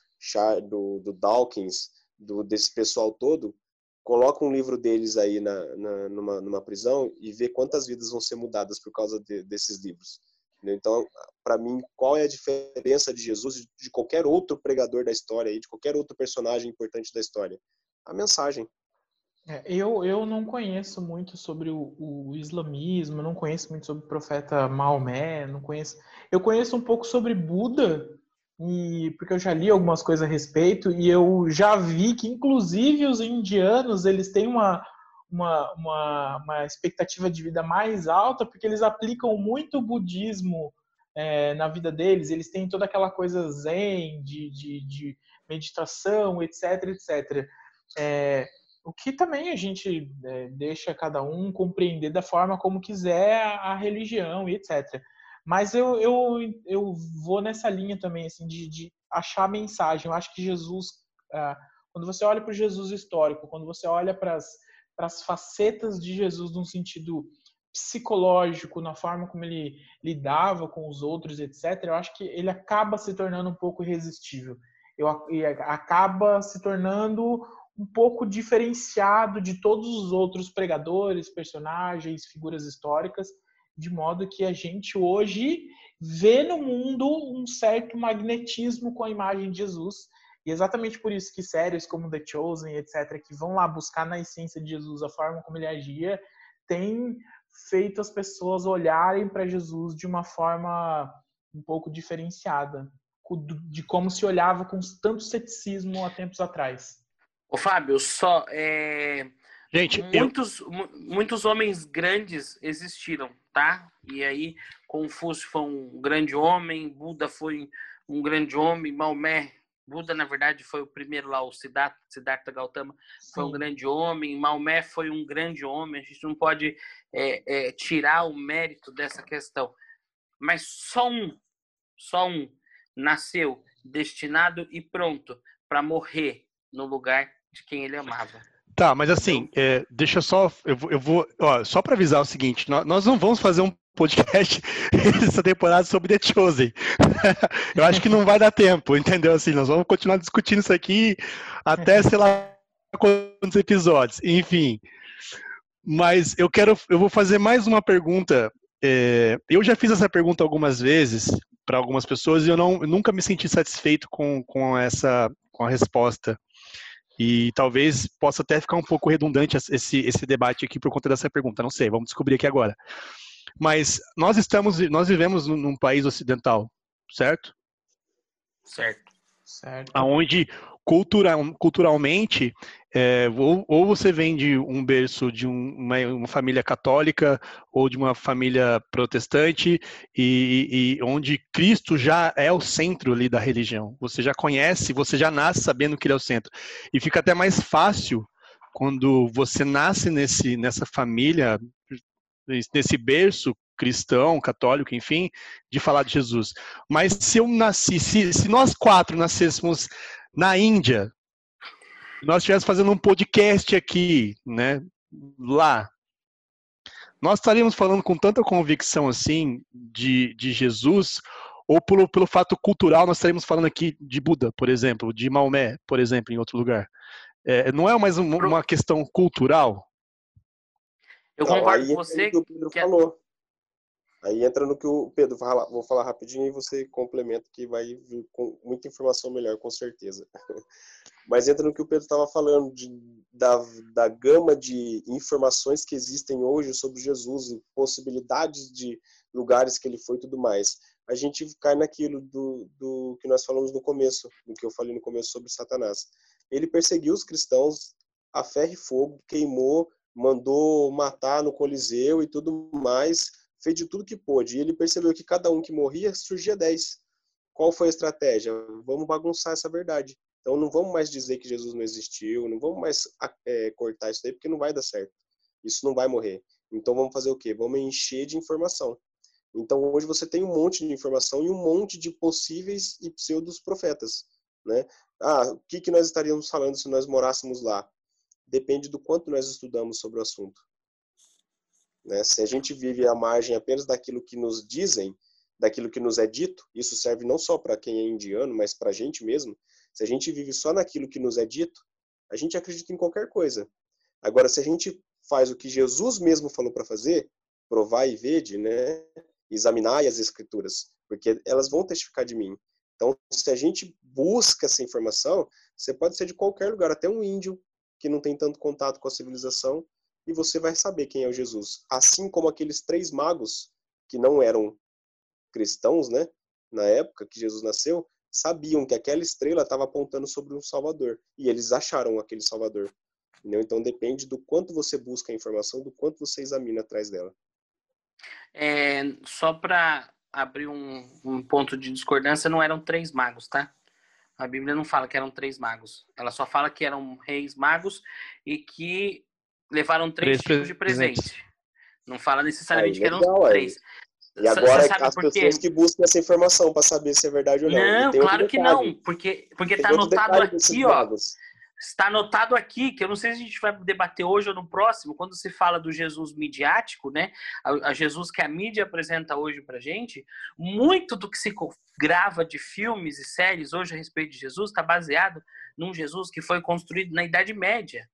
do, do Dawkins, do, desse pessoal todo, coloca um livro deles aí na, na, numa, numa prisão e vê quantas vidas vão ser mudadas por causa de, desses livros. Então, para mim, qual é a diferença de Jesus de qualquer outro pregador da história, de qualquer outro personagem importante da história? A mensagem. É, eu, eu não conheço muito sobre o, o, islamismo, não conheço muito sobre o profeta Maomé, não conheço. Eu conheço um pouco sobre Buda, e porque eu já li algumas coisas a respeito, e eu já vi que, inclusive, os indianos eles têm uma, uma, uma, uma expectativa de vida mais alta, porque eles aplicam muito o budismo é, na vida deles, eles têm toda aquela coisa zen, de, de, de meditação, etc, etc. É, o que também a gente é, deixa cada um compreender da forma como quiser a, a religião e etc. Mas eu, eu, eu vou nessa linha também, assim, de, de achar a mensagem. Eu acho que Jesus, ah, quando você olha para o Jesus histórico, quando você olha para as facetas de Jesus num sentido psicológico, na forma como ele lidava com os outros, etc., eu acho que ele acaba se tornando um pouco irresistível. Eu, acaba se tornando um pouco diferenciado de todos os outros pregadores, personagens, figuras históricas, de modo que a gente hoje vê no mundo um certo magnetismo com a imagem de Jesus. E exatamente por isso que séries como The Chosen, etc., que vão lá buscar na essência de Jesus a forma como ele agia, tem feito as pessoas olharem para Jesus de uma forma um pouco diferenciada, de como se olhava com tanto ceticismo há tempos atrás. Ô Fábio, só é... Gente, muitos, eu... muitos homens grandes existiram, tá? E aí Confúcio foi um grande homem, Buda foi um grande homem, Maomé Buda, na verdade, foi o primeiro lá, o Siddhartha, Siddhartha Gautama, foi Sim. um grande homem, Maomé foi um grande homem, a gente não pode é, é, tirar o mérito dessa questão. Mas só um, só um nasceu destinado e pronto para morrer no lugar de quem ele amava. Tá, mas assim, é, deixa só, eu vou, eu vou ó, só para avisar o seguinte, nós, nós não vamos fazer um podcast essa temporada sobre The Chosen. eu acho que não vai dar tempo, entendeu? Assim, nós vamos continuar discutindo isso aqui até, sei lá, quantos episódios. Enfim. Mas eu quero, eu vou fazer mais uma pergunta. É, eu já fiz essa pergunta algumas vezes para algumas pessoas e eu, não, eu nunca me senti satisfeito com, com essa com a resposta. E talvez possa até ficar um pouco redundante esse, esse debate aqui por conta dessa pergunta. Não sei, vamos descobrir aqui agora. Mas nós estamos, nós vivemos num país ocidental, certo? Certo. Certo. Aonde cultural, culturalmente, é, ou, ou, você vem de um berço de um, uma, uma, família católica ou de uma família protestante e, e, onde Cristo já é o centro ali da religião. Você já conhece, você já nasce sabendo que ele é o centro. E fica até mais fácil quando você nasce nesse, nessa família nesse berço cristão, católico, enfim, de falar de Jesus. Mas se eu nasci, se, se nós quatro nascêssemos na Índia, nós estivéssemos fazendo um podcast aqui, né, lá, nós estaríamos falando com tanta convicção assim de, de Jesus, ou pelo, pelo fato cultural, nós estaríamos falando aqui de Buda, por exemplo, de Maomé, por exemplo, em outro lugar. É, não é mais um, uma questão cultural? Eu concordo com você. Que o Pedro que... É falou. Aí entra no que o Pedro fala, vou falar rapidinho e você complementa que vai vir com muita informação melhor, com certeza. Mas entra no que o Pedro estava falando de, da, da gama de informações que existem hoje sobre Jesus e possibilidades de lugares que ele foi e tudo mais. A gente cai naquilo do, do que nós falamos no começo, do que eu falei no começo sobre Satanás. Ele perseguiu os cristãos a ferro e fogo, queimou mandou matar no Coliseu e tudo mais, fez de tudo que pôde. E ele percebeu que cada um que morria surgia dez. Qual foi a estratégia? Vamos bagunçar essa verdade. Então não vamos mais dizer que Jesus não existiu, não vamos mais é, cortar isso daí, porque não vai dar certo. Isso não vai morrer. Então vamos fazer o quê? Vamos encher de informação. Então hoje você tem um monte de informação e um monte de possíveis e pseudos profetas, né? Ah, o que, que nós estaríamos falando se nós morássemos lá? depende do quanto nós estudamos sobre o assunto. Né? Se a gente vive à margem apenas daquilo que nos dizem, daquilo que nos é dito, isso serve não só para quem é indiano, mas para a gente mesmo. Se a gente vive só naquilo que nos é dito, a gente acredita em qualquer coisa. Agora, se a gente faz o que Jesus mesmo falou para fazer, provar e vede, né? examinar as escrituras, porque elas vão testificar de mim. Então, se a gente busca essa informação, você pode ser de qualquer lugar, até um índio, que não tem tanto contato com a civilização, e você vai saber quem é o Jesus. Assim como aqueles três magos, que não eram cristãos, né, na época que Jesus nasceu, sabiam que aquela estrela estava apontando sobre um Salvador, e eles acharam aquele Salvador. Entendeu? Então depende do quanto você busca a informação, do quanto você examina atrás dela. É, só para abrir um, um ponto de discordância, não eram três magos, tá? A Bíblia não fala que eram três magos. Ela só fala que eram reis magos e que levaram três, três tipos de presente. Não fala necessariamente que eram três. E agora as pessoas que buscam essa informação para saber se é verdade ou não. Não, claro que não, porque porque está anotado aqui, ó. Magos. Está anotado aqui, que eu não sei se a gente vai debater hoje ou no próximo, quando se fala do Jesus midiático, né? A, a Jesus que a mídia apresenta hoje pra gente, muito do que se grava de filmes e séries hoje a respeito de Jesus está baseado num Jesus que foi construído na Idade Média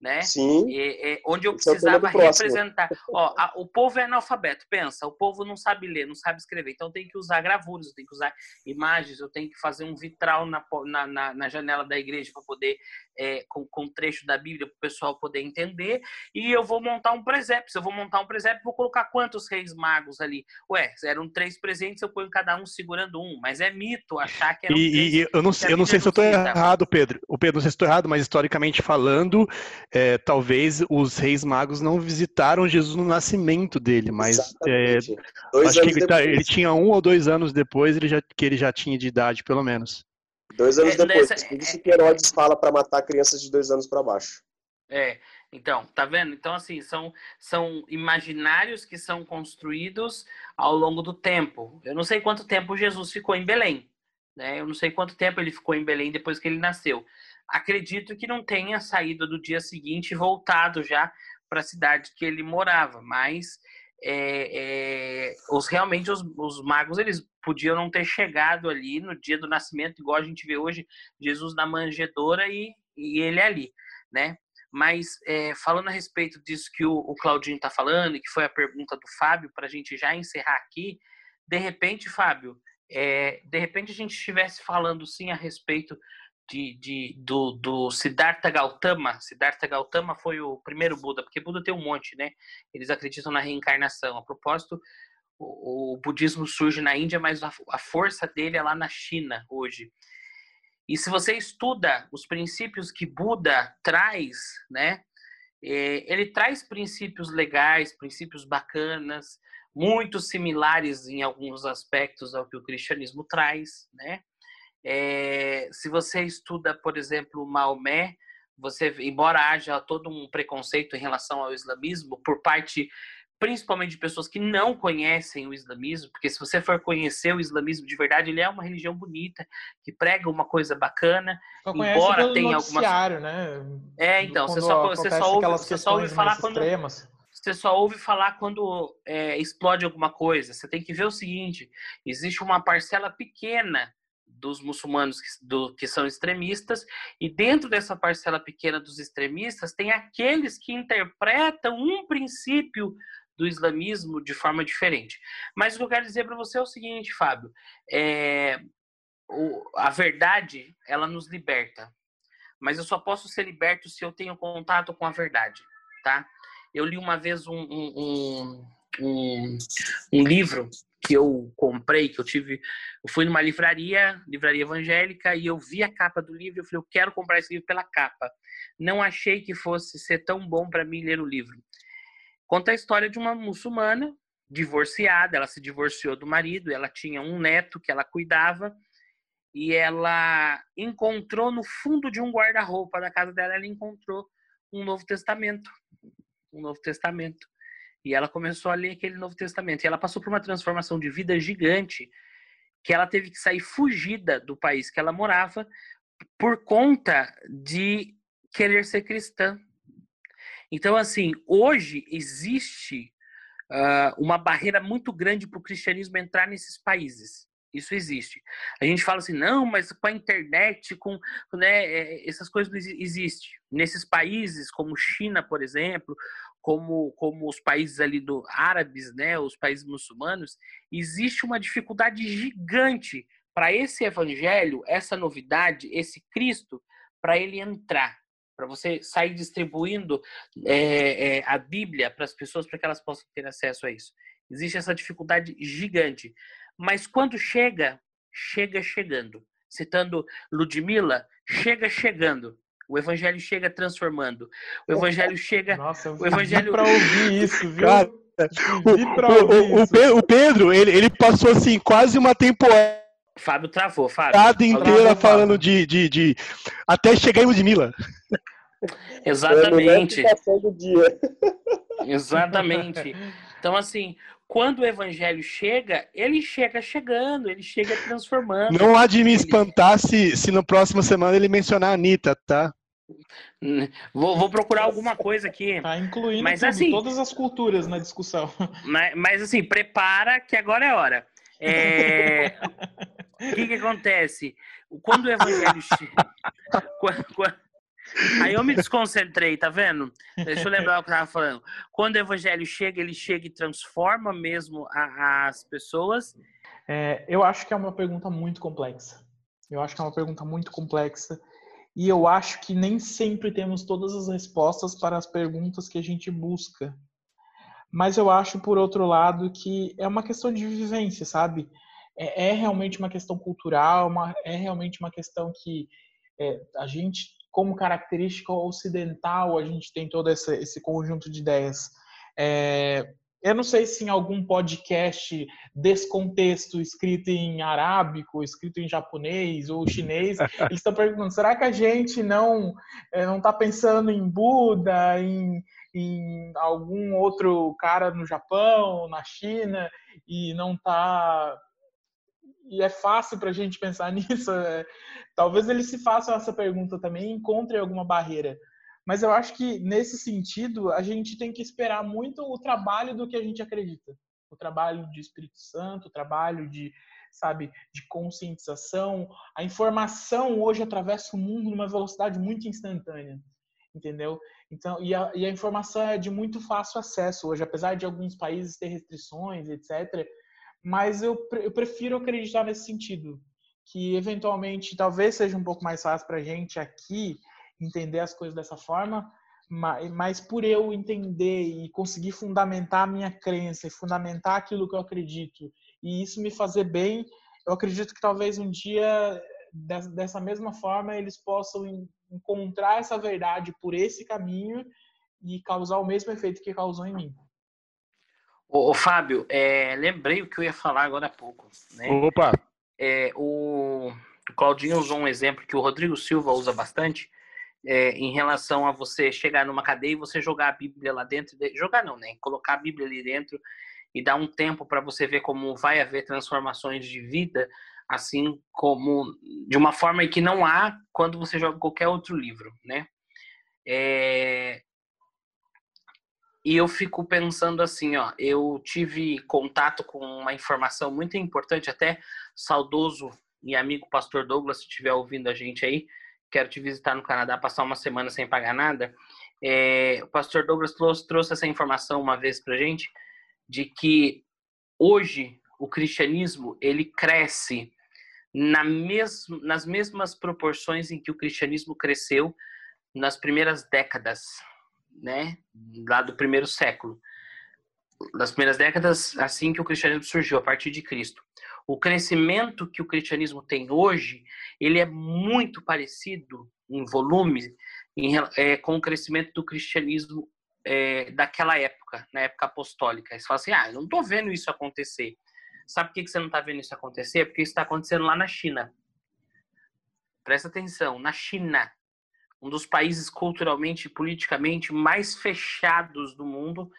né? Sim. E, e, onde eu precisava representar. Ó, a, o povo é analfabeto, pensa, o povo não sabe ler, não sabe escrever, então tem que usar gravuras, eu tenho que usar imagens, eu tenho que fazer um vitral na, na, na janela da igreja para poder, é, com, com trecho da Bíblia, para o pessoal poder entender, e eu vou montar um presépio. Se eu vou montar um presépio, vou colocar quantos reis magos ali? Ué, eram três presentes, eu ponho cada um segurando um, mas é mito achar que era e, três, e eu não, eu não sei se eu estou errado, Pedro. O Pedro, não sei se estou errado, mas historicamente falando, é, talvez os reis magos não visitaram Jesus no nascimento dele, mas é, acho que ele, tá, ele, tinha um ou dois anos depois ele já, que ele já tinha de idade, pelo menos. Dois anos é, depois. Nessa, por isso que Herodes fala para matar crianças de dois anos para baixo. É, então, tá vendo? Então, assim, são, são imaginários que são construídos ao longo do tempo. Eu não sei quanto tempo Jesus ficou em Belém. Né? Eu não sei quanto tempo ele ficou em Belém depois que ele nasceu acredito que não tenha saído do dia seguinte e voltado já para a cidade que ele morava, mas é, é, os realmente os, os, magos eles podiam não ter chegado ali no dia do nascimento, igual a gente vê hoje Jesus na manjedoura e, e ele ali, né? Mas é, falando a respeito disso que o, o Claudinho está falando e que foi a pergunta do Fábio para a gente já encerrar aqui, de repente, Fábio, é, de repente a gente estivesse falando sim a respeito de, de, do, do Siddhartha Gautama. Siddhartha Gautama foi o primeiro Buda, porque Buda tem um monte, né? Eles acreditam na reencarnação. A propósito, o, o budismo surge na Índia, mas a, a força dele é lá na China hoje. E se você estuda os princípios que Buda traz, né? É, ele traz princípios legais, princípios bacanas, muito similares em alguns aspectos ao que o cristianismo traz, né? É, se você estuda, por exemplo, Maomé, você, embora haja todo um preconceito em relação ao islamismo por parte principalmente de pessoas que não conhecem o islamismo, porque se você for conhecer o islamismo de verdade, ele é uma religião bonita, que prega uma coisa bacana, só embora tenha algumas né? É, então, você só, você só ouve, você só ouve falar quando extremas. você só ouve falar quando é, explode alguma coisa. Você tem que ver o seguinte: existe uma parcela pequena dos muçulmanos que, do, que são extremistas, e dentro dessa parcela pequena dos extremistas, tem aqueles que interpretam um princípio do islamismo de forma diferente. Mas o que eu quero dizer para você é o seguinte, Fábio: é, o, a verdade ela nos liberta, mas eu só posso ser liberto se eu tenho contato com a verdade, tá? Eu li uma vez um, um, um, um livro que eu comprei, que eu tive, eu fui numa livraria, livraria evangélica, e eu vi a capa do livro, eu falei, eu quero comprar esse livro pela capa. Não achei que fosse ser tão bom para mim ler o livro. Conta a história de uma muçulmana divorciada, ela se divorciou do marido, ela tinha um neto que ela cuidava, e ela encontrou no fundo de um guarda-roupa da casa dela, ela encontrou um Novo Testamento. Um Novo Testamento. E ela começou a ler aquele Novo Testamento. E ela passou por uma transformação de vida gigante, que ela teve que sair fugida do país que ela morava por conta de querer ser cristã. Então, assim, hoje existe uh, uma barreira muito grande para o cristianismo entrar nesses países. Isso existe. A gente fala assim, não, mas com a internet, com né, é, essas coisas não existem. Nesses países, como China, por exemplo, como, como os países ali do árabes, né, os países muçulmanos, existe uma dificuldade gigante para esse evangelho, essa novidade, esse Cristo, para ele entrar, para você sair distribuindo é, é, a Bíblia para as pessoas para que elas possam ter acesso a isso. Existe essa dificuldade gigante. Mas quando chega, chega chegando. Citando Ludmilla, chega chegando. O evangelho chega transformando. O evangelho chega. Nossa, eu o evangelho para ouvir isso, viu? Cara, O, o, o, o, Pedro, ele, ele passou assim quase uma temporada. Fábio travou, Fábio. inteira travou, falando de, de, de. Até chegar em Ludmilla. Exatamente. Exatamente. Então, assim, quando o evangelho chega, ele chega chegando, ele chega transformando. Não há de me espantar se, se na próxima semana ele mencionar a Anitta, tá? Vou, vou, procurar alguma coisa aqui. Tá incluindo mas, tudo, assim, todas as culturas na discussão. Mas, mas assim, prepara que agora é hora. É... o que, que acontece? Quando o evangelho chega. Aí eu me desconcentrei, tá vendo? Deixa eu lembrar o que eu tava falando. Quando o evangelho chega, ele chega e transforma mesmo a, as pessoas. É, eu acho que é uma pergunta muito complexa. Eu acho que é uma pergunta muito complexa e eu acho que nem sempre temos todas as respostas para as perguntas que a gente busca. Mas eu acho, por outro lado, que é uma questão de vivência, sabe? É, é realmente uma questão cultural, uma, é realmente uma questão que é, a gente, como característica ocidental, a gente tem todo esse, esse conjunto de ideias. É, eu não sei se em algum podcast descontexto escrito em arábico, escrito em japonês ou chinês, eles estão perguntando: será que a gente não eh, não está pensando em Buda, em, em algum outro cara no Japão, na China, e não está e é fácil para a gente pensar nisso. É, talvez eles se façam essa pergunta também e encontrem alguma barreira. Mas eu acho que, nesse sentido, a gente tem que esperar muito o trabalho do que a gente acredita. O trabalho de Espírito Santo, o trabalho de, sabe, de conscientização. A informação hoje atravessa o mundo numa velocidade muito instantânea, entendeu? Então, e a, e a informação é de muito fácil acesso hoje, apesar de alguns países ter restrições, etc. Mas eu, eu prefiro acreditar nesse sentido, que eventualmente talvez seja um pouco mais fácil para a gente aqui entender as coisas dessa forma, mas, mas por eu entender e conseguir fundamentar a minha crença e fundamentar aquilo que eu acredito e isso me fazer bem, eu acredito que talvez um dia dessa mesma forma eles possam encontrar essa verdade por esse caminho e causar o mesmo efeito que causou em mim. Ô, ô Fábio, é, lembrei o que eu ia falar agora há pouco. Né? Opa! É, o, o Claudinho usou um exemplo que o Rodrigo Silva usa bastante, é, em relação a você chegar numa cadeia e você jogar a Bíblia lá dentro, jogar não, né? Colocar a Bíblia ali dentro e dar um tempo para você ver como vai haver transformações de vida, assim como de uma forma que não há quando você joga qualquer outro livro, né? É... E eu fico pensando assim, ó, eu tive contato com uma informação muito importante, até saudoso e amigo pastor Douglas, se estiver ouvindo a gente aí, quero te visitar no Canadá, passar uma semana sem pagar nada. É, o pastor Douglas trouxe, trouxe essa informação uma vez para gente, de que hoje o cristianismo ele cresce na mes nas mesmas proporções em que o cristianismo cresceu nas primeiras décadas, né, lá do primeiro século. Das primeiras décadas, assim que o cristianismo surgiu, a partir de Cristo o crescimento que o cristianismo tem hoje, ele é muito parecido em volume em, é, com o crescimento do cristianismo é, daquela época, na época apostólica. Você fala assim, ah, eu não estou vendo isso acontecer. Sabe por que você não está vendo isso acontecer? Porque isso está acontecendo lá na China. Presta atenção, na China, um dos países culturalmente e politicamente mais fechados do mundo,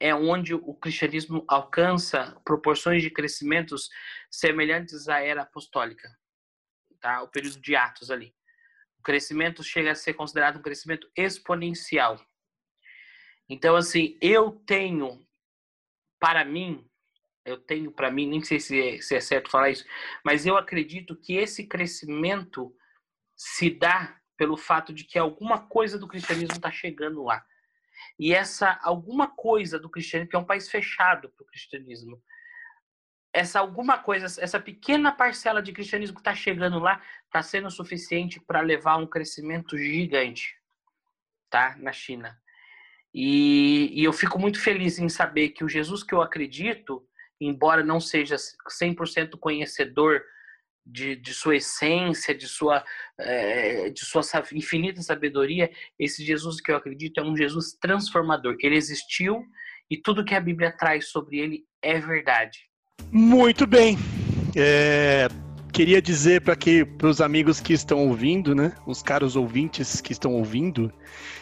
é onde o cristianismo alcança proporções de crescimentos semelhantes à era apostólica, tá? O período de Atos ali. O crescimento chega a ser considerado um crescimento exponencial. Então, assim, eu tenho, para mim, eu tenho para mim, nem sei se é, se é certo falar isso, mas eu acredito que esse crescimento se dá pelo fato de que alguma coisa do cristianismo está chegando lá. E essa alguma coisa do cristianismo, que é um país fechado para o cristianismo, essa alguma coisa, essa pequena parcela de cristianismo que está chegando lá, está sendo suficiente para levar um crescimento gigante, tá? Na China. E, e, eu fico muito feliz em saber que o Jesus que eu acredito, embora não seja 100% conhecedor de, de sua essência, de sua, é, de sua infinita sabedoria, esse Jesus que eu acredito é um Jesus transformador. Ele existiu e tudo que a Bíblia traz sobre ele é verdade. Muito bem. É, queria dizer para que os amigos que estão ouvindo, né, os caros ouvintes que estão ouvindo,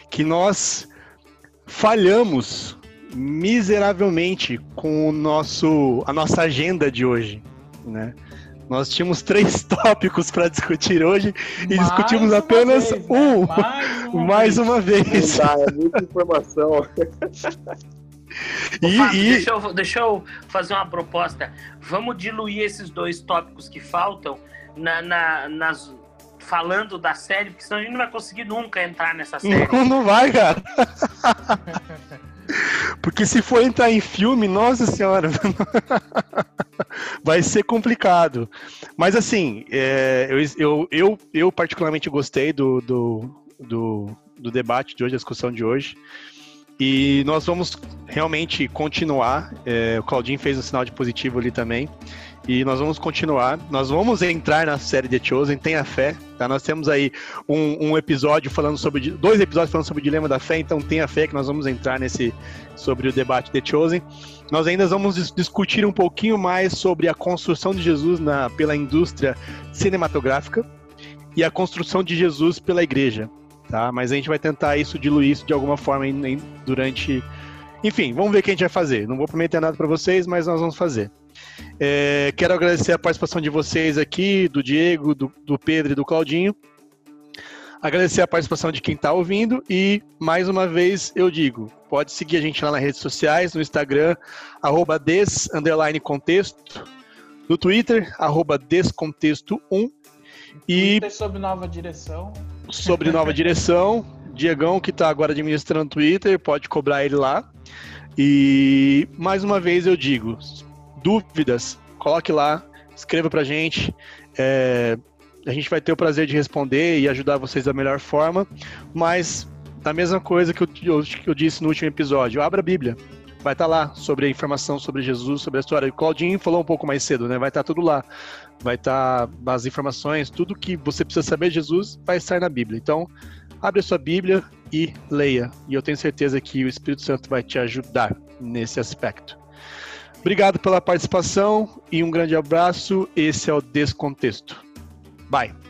que nós falhamos miseravelmente com o nosso a nossa agenda de hoje, né? Nós tínhamos três tópicos para discutir hoje e mais discutimos apenas vez, né? um. Né? Mais uma mais vez. Uma vez. Dá, é muita informação. E, Fábio, e... Deixa, eu, deixa eu fazer uma proposta. Vamos diluir esses dois tópicos que faltam na, na, nas, falando da série, porque senão a gente não vai conseguir nunca entrar nessa série. Não, não vai, cara. Porque se for entrar em filme, nossa senhora, vai ser complicado. Mas assim, é, eu, eu, eu, eu, particularmente gostei do, do, do, do debate de hoje, da discussão de hoje. E nós vamos realmente continuar. É, o Claudinho fez um sinal de positivo ali também. E nós vamos continuar. Nós vamos entrar na série The Chosen, tenha fé. Tá? Nós temos aí um, um, episódio falando sobre. Dois episódios falando sobre o dilema da fé, então tenha fé que nós vamos entrar nesse sobre o debate The Chosen. Nós ainda vamos dis discutir um pouquinho mais sobre a construção de Jesus na, pela indústria cinematográfica e a construção de Jesus pela igreja tá? Mas a gente vai tentar isso, diluir isso de alguma forma em, em, durante. Enfim, vamos ver o que a gente vai fazer. Não vou prometer nada para vocês, mas nós vamos fazer. É, quero agradecer a participação de vocês aqui, do Diego, do, do Pedro e do Claudinho. Agradecer a participação de quem está ouvindo e, mais uma vez, eu digo, pode seguir a gente lá nas redes sociais, no Instagram, arroba des, contexto, no Twitter, arroba descontexto1. E sob nova direção sobre nova direção. Diegão, que está agora administrando o Twitter, pode cobrar ele lá. E mais uma vez eu digo: dúvidas, coloque lá, escreva pra gente. É, a gente vai ter o prazer de responder e ajudar vocês da melhor forma. Mas, da mesma coisa que eu, que eu disse no último episódio, abra a Bíblia. Vai estar tá lá sobre a informação sobre Jesus, sobre a história. O Claudinho falou um pouco mais cedo, né? Vai estar tá tudo lá vai estar tá as informações, tudo que você precisa saber de Jesus vai estar na Bíblia. Então, abre a sua Bíblia e leia. E eu tenho certeza que o Espírito Santo vai te ajudar nesse aspecto. Obrigado pela participação e um grande abraço. Esse é o Descontexto. Bye.